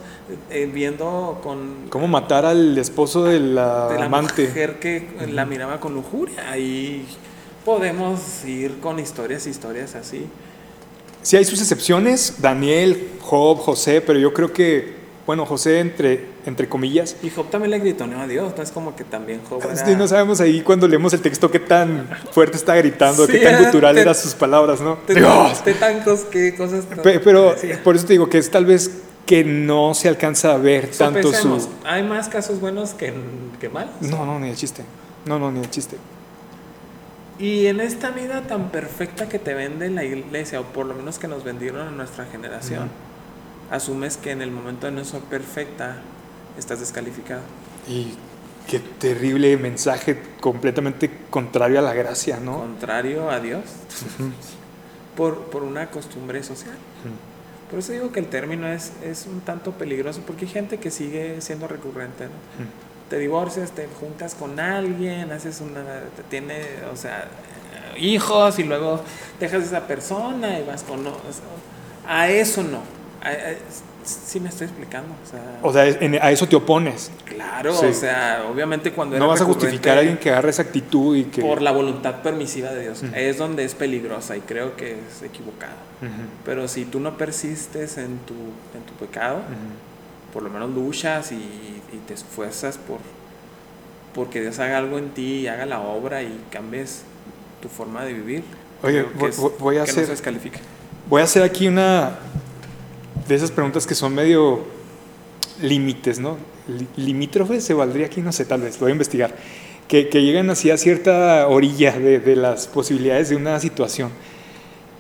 eh, viendo con... ¿Cómo matar al esposo de la, de la amante? mujer que la miraba con lujuria. Y podemos ir con historias, historias así. Sí hay sus excepciones, Daniel, Job, José, pero yo creo que bueno, José entre, entre comillas. Y Job también le gritoneó a Dios, no es como que también Job era... Sí, no sabemos ahí cuando leemos el texto qué tan fuerte está gritando, qué tan gutural eran sus palabras, ¿no? Dios. Qué tancos, qué cosas... Pero, por eso te digo que es tal vez que no se alcanza a ver tanto su... ¿Hay más casos buenos que, que malos? No, no, ni el chiste. No, no, ni el chiste. Y en esta vida tan perfecta que te vende la iglesia, o por lo menos que nos vendieron a nuestra generación, asumes que en el momento de no ser perfecta estás descalificado. Y qué terrible mensaje completamente contrario a la gracia, ¿no? Contrario a Dios. por, por, una costumbre social. Por eso digo que el término es, es un tanto peligroso porque hay gente que sigue siendo recurrente. ¿no? Te divorcias, te juntas con alguien, haces una. Te tiene, o sea, hijos y luego dejas a esa persona y vas con. a eso no Sí me estoy explicando. O sea, a eso te opones. Claro, o sea, obviamente cuando... No vas a justificar a alguien que agarre esa actitud y que... Por la voluntad permisiva de Dios. Es donde es peligrosa y creo que es equivocado. Pero si tú no persistes en tu, en tu pecado, por lo menos luchas y, te esfuerzas por porque Dios haga algo en ti y haga la obra y cambies tu forma de vivir. Oye, voy, a hacer... voy a hacer aquí una de esas preguntas que son medio límites, ¿no? Limítrofes se valdría aquí, no sé, tal vez, lo voy a investigar. Que, que llegan así a cierta orilla de, de las posibilidades de una situación.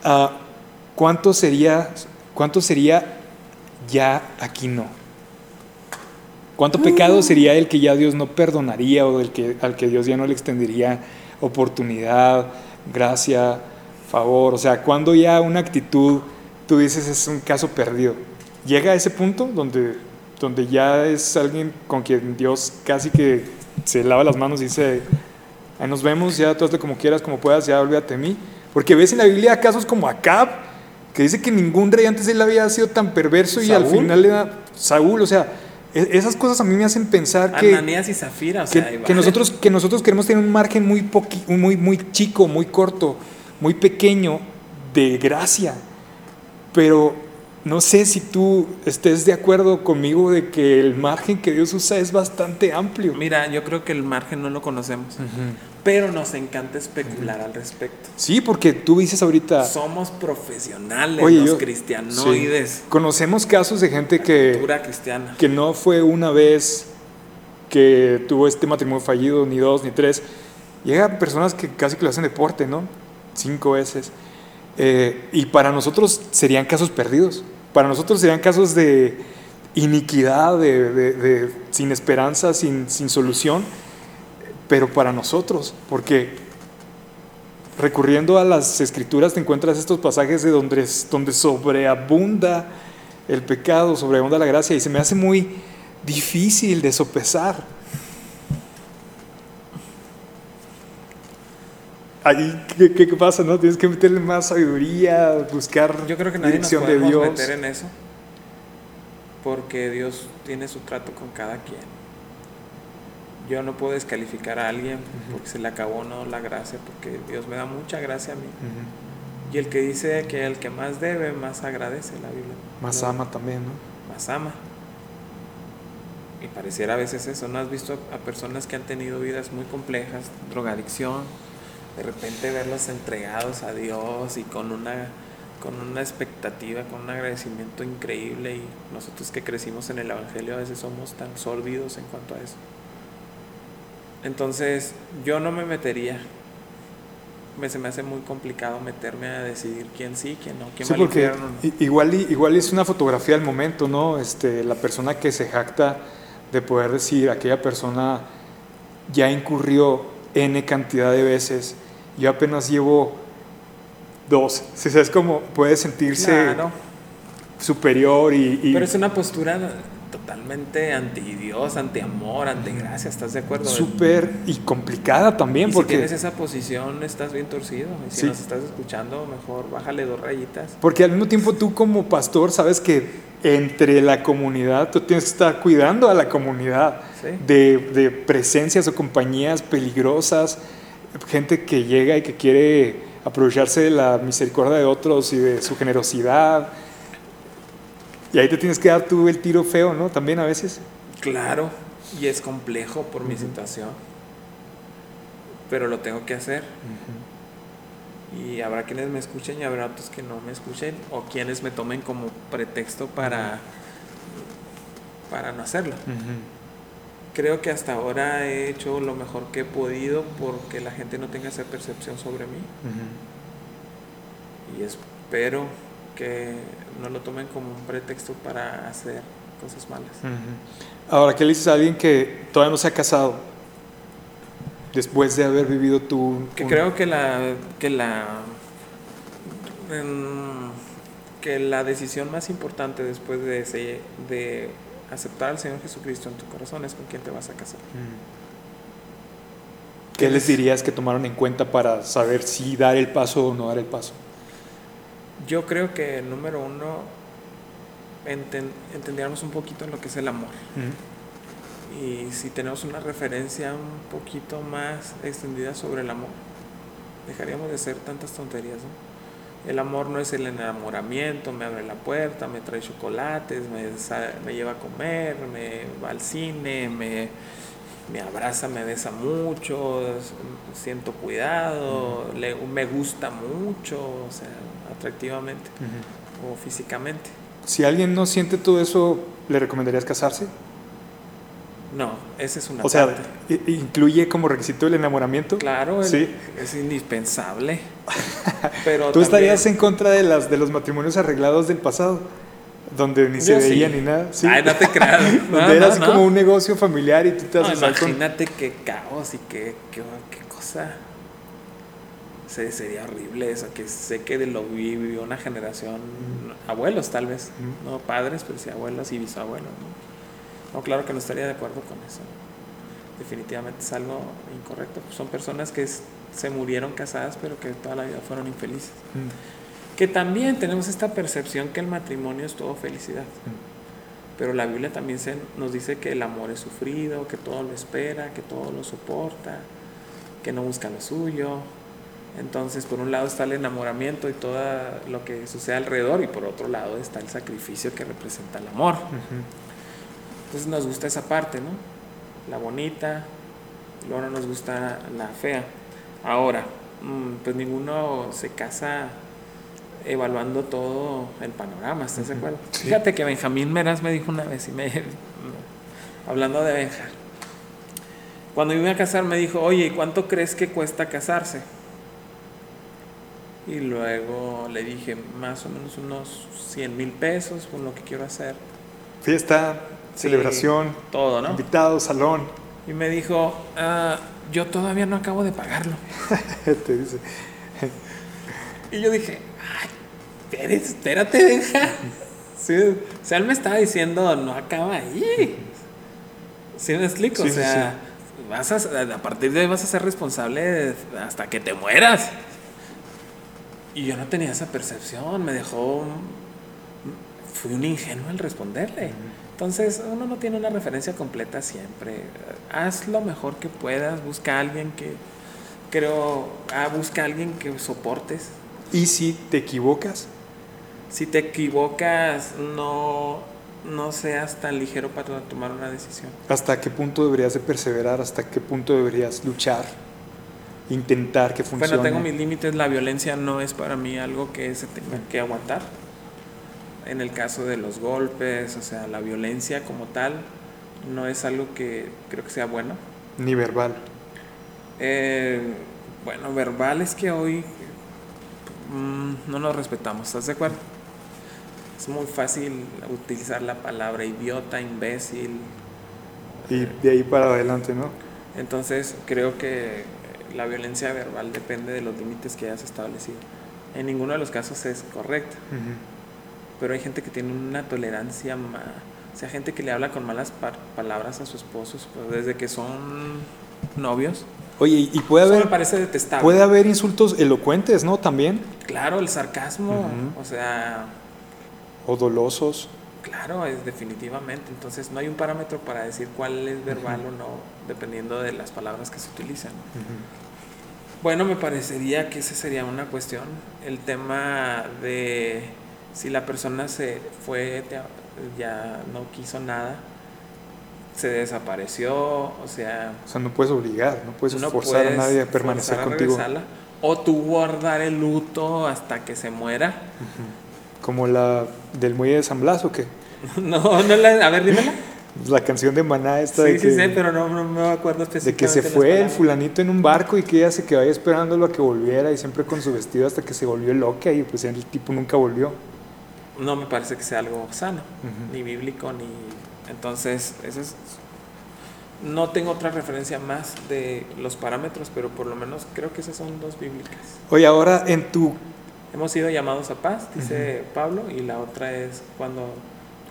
Uh, ¿cuánto, sería, ¿Cuánto sería ya aquí no? ¿Cuánto mm. pecado sería el que ya Dios no perdonaría o el que, al que Dios ya no le extendería oportunidad, gracia, favor? O sea, ¿cuándo ya una actitud tú dices es un caso perdido. llega a ese punto donde, donde ya es alguien con quien Dios casi que se lava las manos y dice, ahí nos vemos, ya tú hazle como quieras, como puedas, ya olvídate de mí. Porque ves en la Biblia casos como Acab, que dice que ningún rey antes de él había sido tan perverso y al final era Saúl, o sea, e- esas cosas a mí me hacen pensar que, Ananías y Zafira, o que, sea, que nosotros, que nosotros queremos tener un margen muy, poqui- muy, muy chico, muy corto, muy pequeño de gracia. Pero no sé si tú estés de acuerdo conmigo de que el margen que Dios usa es bastante amplio. Mira, yo creo que el margen no lo conocemos, pero nos encanta especular al respecto. Sí, porque tú dices ahorita, Somos profesionales, Oye, los yo- cristianoides, sí, conocemos casos de gente que, cultura cristiana. que no fue una vez que tuvo este matrimonio fallido, ni dos, ni tres. Llegan personas que casi que lo hacen deporte, ¿no? Cinco veces. Eh, y para nosotros serían casos perdidos. Para nosotros serían casos de iniquidad, de, sin esperanza, sin, sin solución. Pero para nosotros, porque recurriendo a las escrituras te encuentras estos pasajes de donde, donde sobreabunda el pecado, sobreabunda la gracia y se me hace muy difícil de sopesar. Ahí, ¿qué, qué- pasa? No? Tienes que meterle más sabiduría, buscar Yo creo que nadie nos dirección de podemos Dios. meter en eso, porque Dios tiene su trato con cada quien. Yo no puedo descalificar a alguien porque se le acabó no la gracia, porque Dios me da mucha gracia a mí. Y el que dice que el que más debe, más agradece la Biblia. Más ama también, ¿no? Más ama. Y pareciera a veces eso. ¿No has visto a, a personas que han tenido vidas muy complejas, drogadicción, de repente verlos entregados a Dios y con una, con una expectativa, con un agradecimiento increíble? Y nosotros que crecimos en el Evangelio a veces somos tan sórdidos en cuanto a eso. Entonces, yo no me metería. Me, se me hace muy complicado meterme a decidir quién sí, quién no, quién Sí, al porque infierno. ¿no? igual, es una fotografía del momento, ¿no? Este, la persona que se jacta de poder decir, aquella persona ya incurrió N cantidad de veces, yo apenas llevo dos. Si sabes cómo puede sentirse Claro. superior y... y Pero es una postura totalmente anti Dios, anti amor, anti gracia, ¿estás de acuerdo? súper y complicada también, y si porque... tienes esa posición estás bien torcido. Y si Sí. nos estás escuchando, mejor bájale dos rayitas. Porque al mismo tiempo tú como pastor sabes que entre la comunidad tú tienes que estar cuidando a la comunidad Sí. de, de presencias o compañías peligrosas, gente que llega y que quiere aprovecharse de la misericordia de otros y de su generosidad. Y ahí te tienes que dar tú el tiro feo, ¿no? También a veces. Claro, y es complejo por mi situación. Pero lo tengo que hacer. Y habrá quienes me escuchen y habrá otros que no me escuchen o quienes me tomen como pretexto para, para no hacerlo. Creo que hasta ahora he hecho lo mejor que he podido porque la gente no tenga esa percepción sobre mí y espero que no lo tomen como un pretexto para hacer cosas malas. Ahora, ¿qué le dices a alguien que todavía no se ha casado? Después de haber vivido tú... Que un- creo que la que la que la decisión más importante después de ese- de aceptar al Señor Jesucristo en tu corazón es con quién te vas a casar. ¿Qué les dirías que tomaron en cuenta para saber si dar el paso o no dar el paso? Yo creo que número uno enten- entendiéramos un poquito lo que es el amor. Y si tenemos una referencia un poquito más extendida sobre el amor, dejaríamos de hacer tantas tonterías, ¿no? El amor no es el enamoramiento, me abre la puerta, me trae chocolates, me, me lleva a comer, me va al cine, me, me abraza, me besa mucho, siento cuidado, le- me gusta mucho, o sea, atractivamente o físicamente. Si alguien no siente todo eso, ¿le recomendarías casarse? No, esa es una O sea, parte. ¿incluye como requisito el enamoramiento? Claro, el- Sí. es indispensable. Pero ¿Tú también- estarías en contra de, las, de los matrimonios arreglados del pasado? Donde ni se veía ni nada. ¿sí? Ay, no te creas. No, Donde era no, así no. como un negocio familiar y tú te haces con- imagínate qué caos y qué, qué, qué cosa. se, sería horrible eso, que sé que lo vivió una generación, abuelos tal vez, no padres, pero sí abuelos y bisabuelos. ¿no? No, claro que no estaría de acuerdo con eso. Definitivamente es algo incorrecto. Son personas que se murieron casadas, pero que toda la vida fueron infelices. Que también tenemos esta percepción que el matrimonio es todo felicidad. Pero la Biblia también se, nos dice que el amor es sufrido, que todo lo espera, que todo lo soporta, que no busca lo suyo. Entonces, por un lado está el enamoramiento y todo lo que sucede alrededor, y por otro lado está el sacrificio que representa el amor. Entonces nos gusta esa parte, ¿no? La bonita, luego no nos gusta la fea. Ahora, mm, pues ninguno se casa evaluando todo el panorama, ¿estás de acuerdo? Fíjate que Benjamín Meraz me dijo una vez, y me, hablando de Benja, cuando iba a casar me dijo, oye, ¿y cuánto crees que cuesta casarse? Y luego le dije, más o menos unos 100 mil pesos por lo que quiero hacer. Fiesta, celebración, todo, ¿no? Invitado, salón. Y me dijo, ah, yo todavía no acabo de pagarlo. Te dice. y yo dije, ay, espérate. Sí, o sea, él me estaba diciendo, no acaba ahí. ¿Sí me explico? o sea, vas a, a partir de ahí vas a ser responsable hasta que te mueras. Y yo no tenía esa percepción, me dejó... Fui un ingenuo al responderle. Entonces, uno no tiene una referencia completa siempre. Haz lo mejor que puedas, busca a alguien que, creo, ah, busca a alguien que soportes. ¿Y si te equivocas? Si te equivocas, no, no seas tan ligero para tomar una decisión. ¿Hasta qué punto deberías de perseverar? ¿Hasta qué punto deberías luchar? intentar que funcione. Bueno, tengo mis límites, la violencia no es para mí algo que se tenga que aguantar. En el caso de los golpes, o sea, la violencia como tal, no es algo que creo que sea bueno. Ni verbal. Eh, bueno, verbal es que hoy mm, no nos respetamos, ¿estás de acuerdo? Es muy fácil utilizar la palabra idiota, imbécil. Y de ahí para adelante, ¿no? Entonces creo que la violencia verbal depende de los límites que hayas establecido. En ninguno de los casos es correcta. Pero hay gente que tiene una tolerancia más. O sea, gente que le habla con malas palabras a su esposo pues, desde que son novios. Oye, y puede haber. me parece detestable. Puede haber insultos elocuentes, ¿no? También. Claro, el sarcasmo. O sea. O dolosos. Claro, es definitivamente. Entonces no hay un parámetro para decir cuál es verbal o no, dependiendo de las palabras que se utilizan. Bueno, me parecería que esa sería una cuestión. El tema de si la persona se fue, ya no quiso nada, se desapareció, o sea... O sea, no puedes obligar, no puedes forzar a nadie a permanecer contigo. o tú guardar el luto hasta que se muera. Como la del muelle de San Blas o qué? no, no la, a ver, dímela. La canción de Maná esta sí, de que... Sí, sí, pero no, no, me acuerdo específicamente. De que se fue el fulanito en un barco y que ella se quedó ahí esperándolo a que volviera y siempre con su vestido hasta que se volvió loca y pues el tipo nunca volvió. No me parece que sea algo sano, ni bíblico, ni... Entonces, eso es... No tengo otra referencia más de los parámetros, pero por lo menos creo que esas son dos bíblicas. Oye, ahora en tu Hemos sido llamados a paz, dice Pablo, y la otra es cuando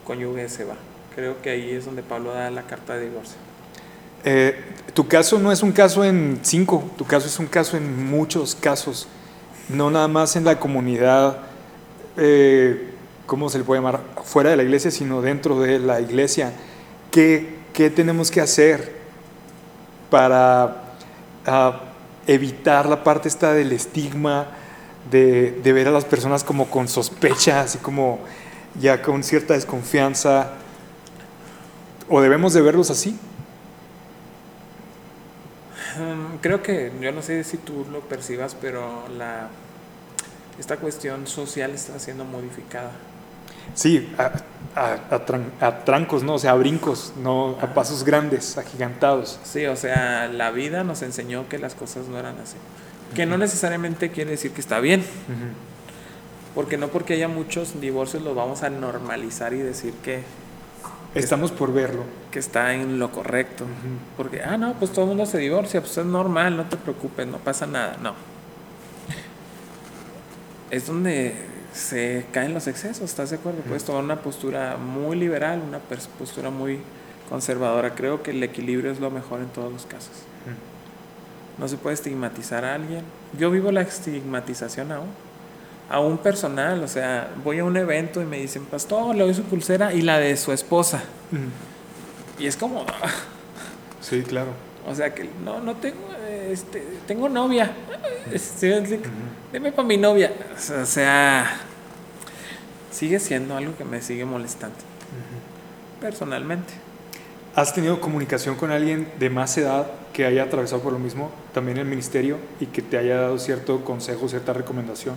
cónyuge se va. Creo que ahí es donde Pablo da la carta de divorcio. Eh, tu caso no es un caso en cinco, tu caso es un caso en muchos casos, no nada más en la comunidad, eh, ¿cómo se le puede llamar? Fuera de la iglesia, sino dentro de la iglesia. ¿Qué, qué tenemos que hacer para ah, evitar la parte esta del estigma? de, ver a las personas como con sospecha, así como ya con cierta desconfianza, o debemos de verlos así. Mm, creo que, yo no sé si tú lo percibas, pero la, esta cuestión social está siendo modificada. Sí, a, trancos, ¿no? O sea, a brincos, no a pasos grandes, agigantados. Sí, o sea, la vida nos enseñó que las cosas no eran así. Que no necesariamente quiere decir que está bien. Porque no porque haya muchos divorcios los vamos a normalizar y decir que... Estamos por verlo. Que está en lo correcto. Porque, ah, no, pues todo el mundo se divorcia, pues es normal, no te preocupes, no pasa nada. No. es donde se caen los excesos, ¿estás de acuerdo? Puedes tomar una postura muy liberal, una postura muy conservadora. Creo que el equilibrio es lo mejor en todos los casos. No se puede estigmatizar a alguien. Yo vivo la estigmatización aún. Aún personal, o sea, voy a un evento y me dicen, pastor, le doy su pulsera y la de su esposa. Y es como... sí, claro. O sea que no, no tengo, este, tengo novia. Deme para mi novia. O sea, sigue siendo algo que me sigue molestando. Personalmente. ¿Has tenido comunicación con alguien de más edad que haya atravesado por lo mismo, también el ministerio, y que te haya dado cierto consejo, cierta recomendación?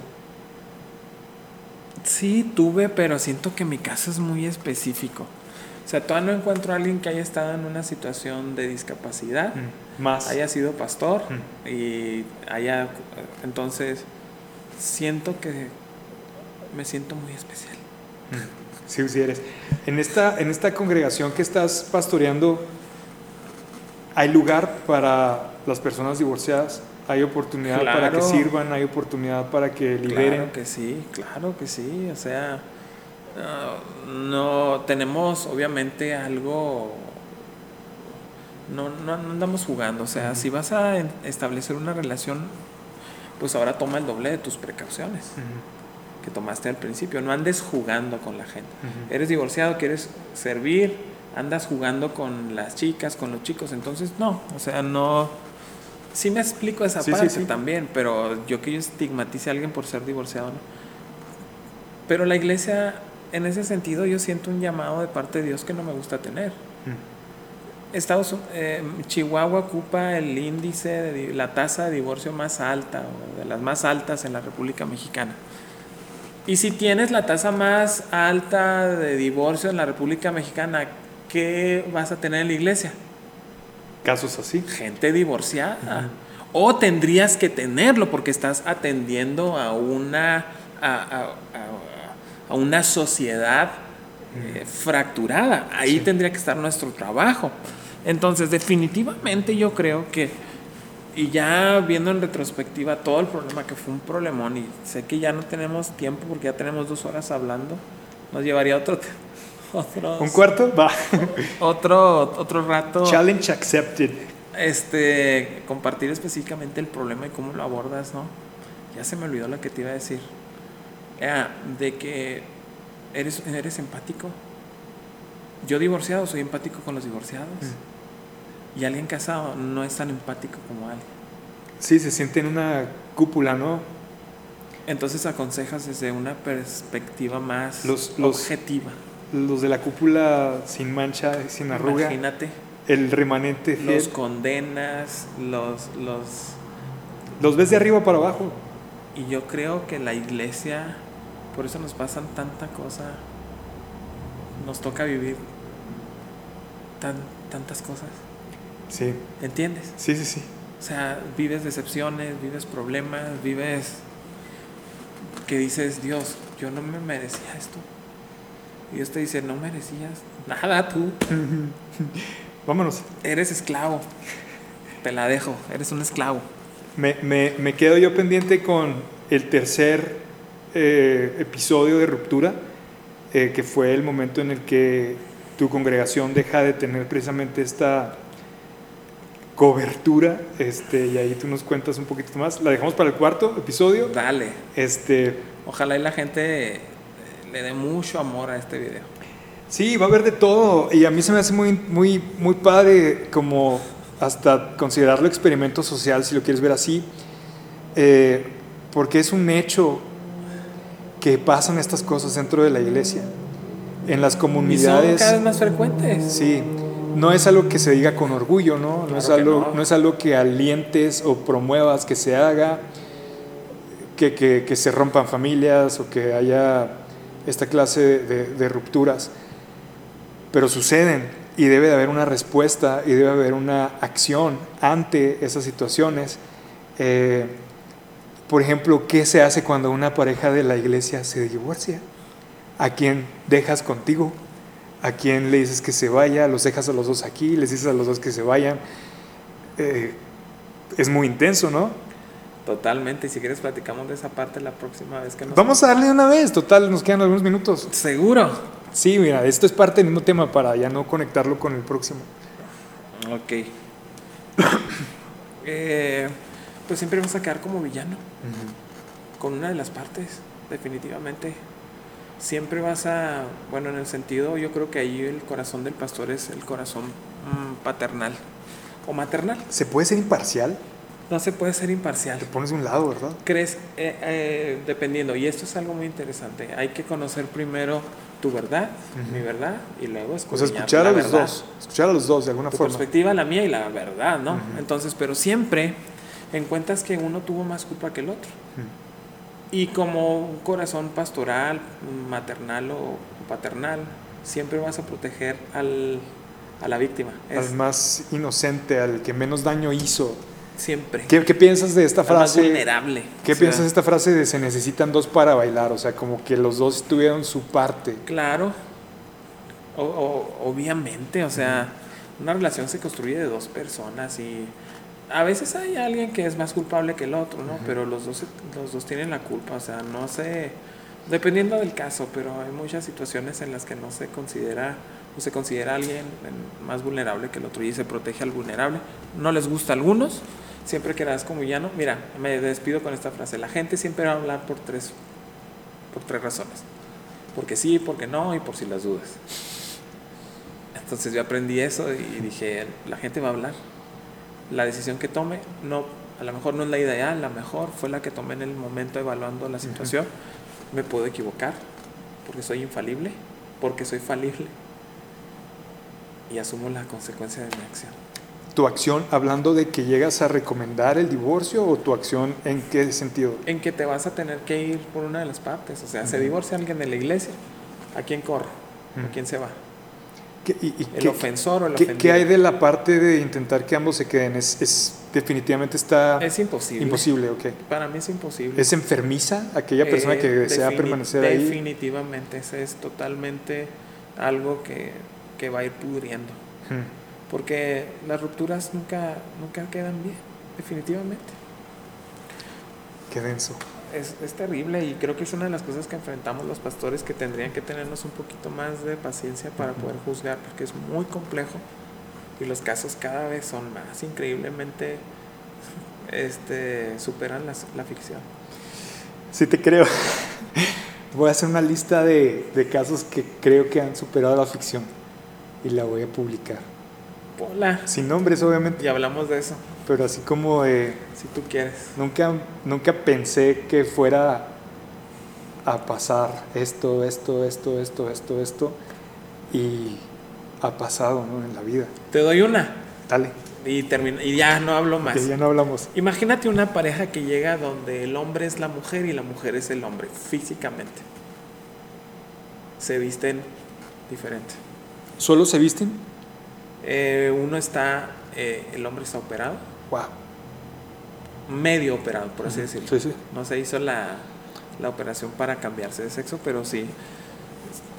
Sí, tuve, pero siento que mi caso es muy específico. O sea, todavía no encuentro a alguien que haya estado en una situación de discapacidad, mm, más haya sido pastor mm. y haya entonces siento que me siento muy especial. Mm. Sí, sí eres. En esta, en esta congregación que estás pastoreando, ¿hay lugar para las personas divorciadas? ¿Hay oportunidad para que sirvan? ¿Hay oportunidad para que liberen? Claro que sí, claro que sí. O sea, no tenemos obviamente algo no, no, andamos jugando. O sea si vas a establecer una relación pues ahora toma el doble de tus precauciones que tomaste al principio. No andes jugando con la gente. Eres divorciado quieres servir andas jugando con las chicas con los chicos. Entonces no o sea no sí me explico esa parte también pero yo que yo estigmatice a alguien por ser divorciado no pero la iglesia en ese sentido yo siento un llamado de parte de Dios que no me gusta tener. Mm. Estados, eh, Chihuahua ocupa el índice de la tasa de divorcio más alta, o de las más altas en la República Mexicana. Y si tienes la tasa más alta de divorcio en la República Mexicana, ¿qué vas a tener en la iglesia? Casos así. Gente divorciada. O tendrías que tenerlo porque estás atendiendo a una, a una sociedad eh, fracturada. Ahí tendría que estar nuestro trabajo. Entonces, definitivamente yo creo que, y ya viendo en retrospectiva todo el problema que fue un problemón, y sé que ya no tenemos tiempo porque ya tenemos dos horas hablando, nos llevaría otro... ¿Un cuarto? Va. otro, otro rato. Challenge accepted. Este, compartir específicamente el problema y cómo lo abordas, ¿no? Ya se me olvidó lo que te iba a decir. De que eres, eres empático. Yo divorciado soy empático con los divorciados. Mm. Y alguien casado no es tan empático como alguien. Sí, se siente en una cúpula, ¿no? Entonces aconsejas desde una perspectiva más objetiva. Los de la cúpula sin mancha, sin arruga. Imagínate. El remanente Los condenas, los, los... Los ves de arriba para abajo. Y yo creo que la iglesia por eso nos pasan tanta cosa. Nos toca vivir tan, tantas cosas. Sí. ¿Entiendes? Sí, sí, sí. O sea, vives decepciones, vives problemas, vives que dices, Dios, yo no me merecía esto. Y Dios te dice, no merecías nada tú. Vámonos. Eres esclavo. Te la dejo, eres un esclavo. Me, me, me quedo yo pendiente con el tercer eh, episodio de ruptura, eh, que fue el momento en el que tu congregación deja de tener precisamente esta cobertura, este, y ahí tú nos cuentas un poquito más. La dejamos para el cuarto episodio. Dale. Este, Ojalá y la gente le dé mucho amor a este video. Sí, va a haber de todo, y a mí se me hace muy, muy, muy padre como hasta considerarlo experimento social, si lo quieres ver así, eh, porque es un hecho que pasan estas cosas dentro de la iglesia. En las comunidades. Y cada vez más frecuentes. Sí. No es algo que se diga con orgullo, ¿no? No, es algo, no. es algo que alientes o promuevas que se haga, que, que, se rompan familias o que haya esta clase de, rupturas. Pero suceden y debe de haber una respuesta y debe haber una acción ante esas situaciones. Eh, por ejemplo, ¿qué se hace cuando una pareja de la iglesia se divorcia? ¿A quién dejas contigo? ¿A quién le dices que se vaya? ¿Los dejas a los dos aquí? ¿Les dices a los dos que se vayan? Eh, es muy intenso, ¿no? Totalmente, y si quieres platicamos de esa parte la próxima vez que nos... Vamos a darle una vez, total, nos quedan algunos minutos. Seguro. Sí, mira, esto es parte del mismo tema para ya no conectarlo con el próximo. Ok. Eh, pues siempre vas a quedar como villano, con una de las partes, definitivamente. Siempre vas a, bueno, en el sentido, yo creo que ahí el corazón del pastor es el corazón mm, paternal o maternal. ¿Se puede ser imparcial? No se puede ser imparcial. Te pones de un lado, ¿verdad? ¿Crees? Eh, eh, dependiendo, y esto es algo muy interesante, hay que conocer primero tu verdad, mi verdad, y luego O sea, escuchar a los verdad. dos. Escuchar a los dos de alguna Tu forma. perspectiva, la mía y la verdad, ¿no? Entonces, pero siempre encuentras que uno tuvo más culpa que el otro. Y como un corazón pastoral, maternal o paternal, siempre vas a proteger al, a la víctima. Es Al más inocente, al que menos daño hizo. Siempre. ¿Qué, qué piensas de esta Al más frase? vulnerable. ¿Qué O sea, piensas de esta frase de se necesitan dos para bailar? O sea, como que los dos tuvieron su parte. Claro. O- o- obviamente, o sea, una relación se construye de dos personas y a veces hay alguien que es más culpable que el otro, ¿no? Pero los dos, los dos tienen la culpa, o sea, no sé, dependiendo del caso, pero hay muchas situaciones en las que no se considera o se considera a alguien en- más vulnerable que el otro y se protege al vulnerable. No les gusta a algunos, siempre quedarás como villano. Mira, me despido con esta frase, la gente siempre va a hablar por tres, por tres razones. Porque sí, porque no y por si las dudas. Entonces yo aprendí eso y dije, la gente va a hablar. La decisión que tome, no, a lo mejor no es la ideal, la mejor fue la que tomé en el momento evaluando la situación. Me puedo equivocar, porque soy infalible, porque soy falible. Y asumo la consecuencia de mi acción. ¿Tu acción hablando de que llegas a recomendar el divorcio o tu acción en qué sentido? En que te vas a tener que ir por una de las partes. O sea, se divorcia alguien de la iglesia, ¿a quién corre? ¿A quién se va? ¿Qué, y- y ¿El qué- ofensor o el qué- qué hay de la parte de intentar que ambos se queden? Es, es- definitivamente está Es imposible. imposible, ok. Para mí es imposible. ¿Es enfermiza aquella persona Eh, que desea defini- permanecer ahí? Definitivamente, ese es totalmente algo que, que va a ir pudriendo. Hmm. Porque las rupturas nunca, nunca quedan bien, definitivamente. Qué denso. Es, es terrible y creo que es una de las cosas que enfrentamos los pastores que tendrían que tenernos un poquito más de paciencia para poder juzgar, porque es muy complejo y los casos cada vez son más increíblemente este, superan las- la ficción. Sí, te creo. Voy a hacer una lista de, de casos que creo que han superado la ficción y la voy a publicar. Hola. Sin nombres, obviamente, Y hablamos de eso, pero así como de... si tú quieres. Nunca, nunca pensé que fuera a pasar esto, esto, esto, esto, esto, esto, y ha pasado ¿no? en la vida. Te doy una Dale, y, termino, y ya no hablo más. que ya no hablamos. Imagínate una pareja que llega donde el hombre es la mujer y la mujer es el hombre, físicamente. Se visten diferente. ¿Solo se visten? Eh, uno está, eh, el hombre está operado, Wow. medio operado, por así decirlo. Sí, sí. No se hizo la, la operación para cambiarse de sexo, pero sí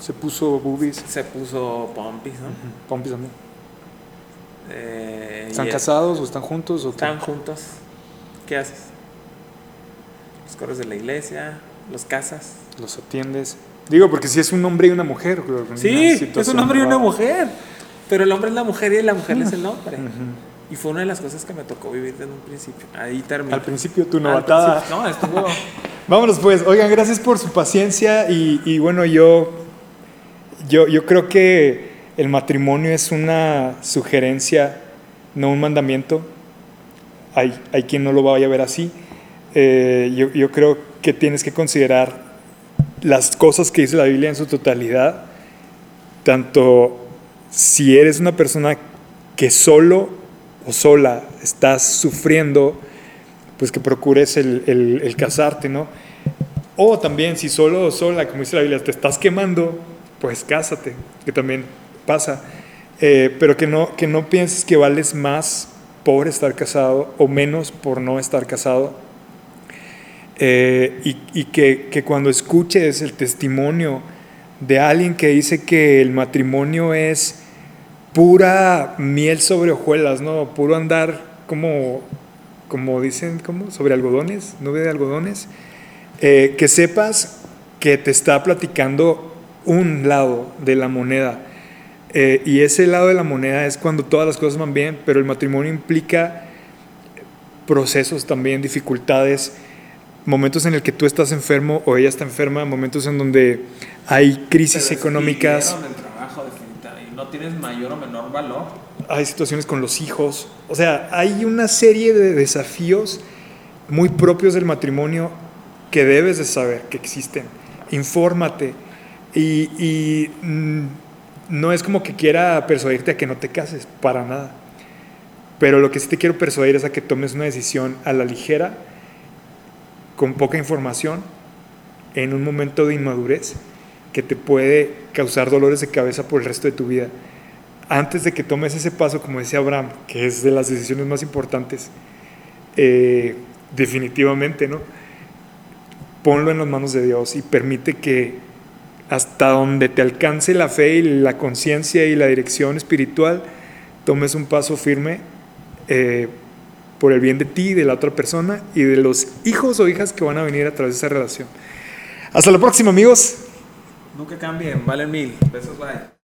Se puso boobies. se puso pompis, ¿no? Pompis también. Eh, ¿Están casados o están juntos? O qué? Están juntos. ¿Qué haces? Los coros de la iglesia, los casas. ¿Los atiendes? Digo, porque si es un hombre y una mujer. Sí, una es un hombre y una mujer. Pero el hombre es la mujer y la mujer es el hombre. Ujú. Y fue una de las cosas que me tocó vivir desde un principio. Ahí terminó. Al principio tu novatada. principio- No, estuvo. Vámonos pues, oigan, gracias por su paciencia y, y bueno, yo, yo, yo creo que el matrimonio es una sugerencia, no un mandamiento. Hay, hay quien no lo vaya a ver así. Eh, yo, yo creo que tienes que considerar las cosas que dice la Biblia en su totalidad, tanto si eres una persona que solo o sola estás sufriendo, pues que procures el, el- el casarte, ¿no? O también si solo o sola, como dice la Biblia, te estás quemando, pues cásate, que también pasa. Eh, pero que no, que no pienses que vales más por estar casado o menos por no estar casado. Eh, y y que, que cuando escuches el testimonio de alguien que dice que el matrimonio es pura miel sobre hojuelas, ¿no? Puro andar como como dicen, como sobre algodones, nube de algodones, eh, que sepas que te está platicando un lado de la moneda. Eh, y ese lado de la moneda es cuando todas las cosas van bien, pero el matrimonio implica procesos también, dificultades, momentos en el que tú estás enfermo o ella está enferma, momentos en donde hay crisis Te económicas, despidieron del trabajo, definitivamente, y no tienes mayor o menor valor. hay situaciones con los hijos, o sea, hay una serie de desafíos muy propios del matrimonio que debes de saber que existen. Infórmate y, mm, no es como que quiera persuadirte a que no te cases, para nada. Pero lo que sí te quiero persuadir es a que tomes una decisión a la ligera, con poca información, en un momento de inmadurez que te puede causar dolores de cabeza por el resto de tu vida. Antes de que tomes ese paso, como decía Abraham, que es de las decisiones más importantes, eh, definitivamente, ¿no? Ponlo en las manos de Dios y permite que hasta donde te alcance la fe y la conciencia y la dirección espiritual, tomes un paso firme eh, por el bien de ti, de la otra persona y de los hijos o hijas que van a venir a través de esa relación. Hasta la próxima, amigos. Nunca cambien, valen mil. Besos, bye.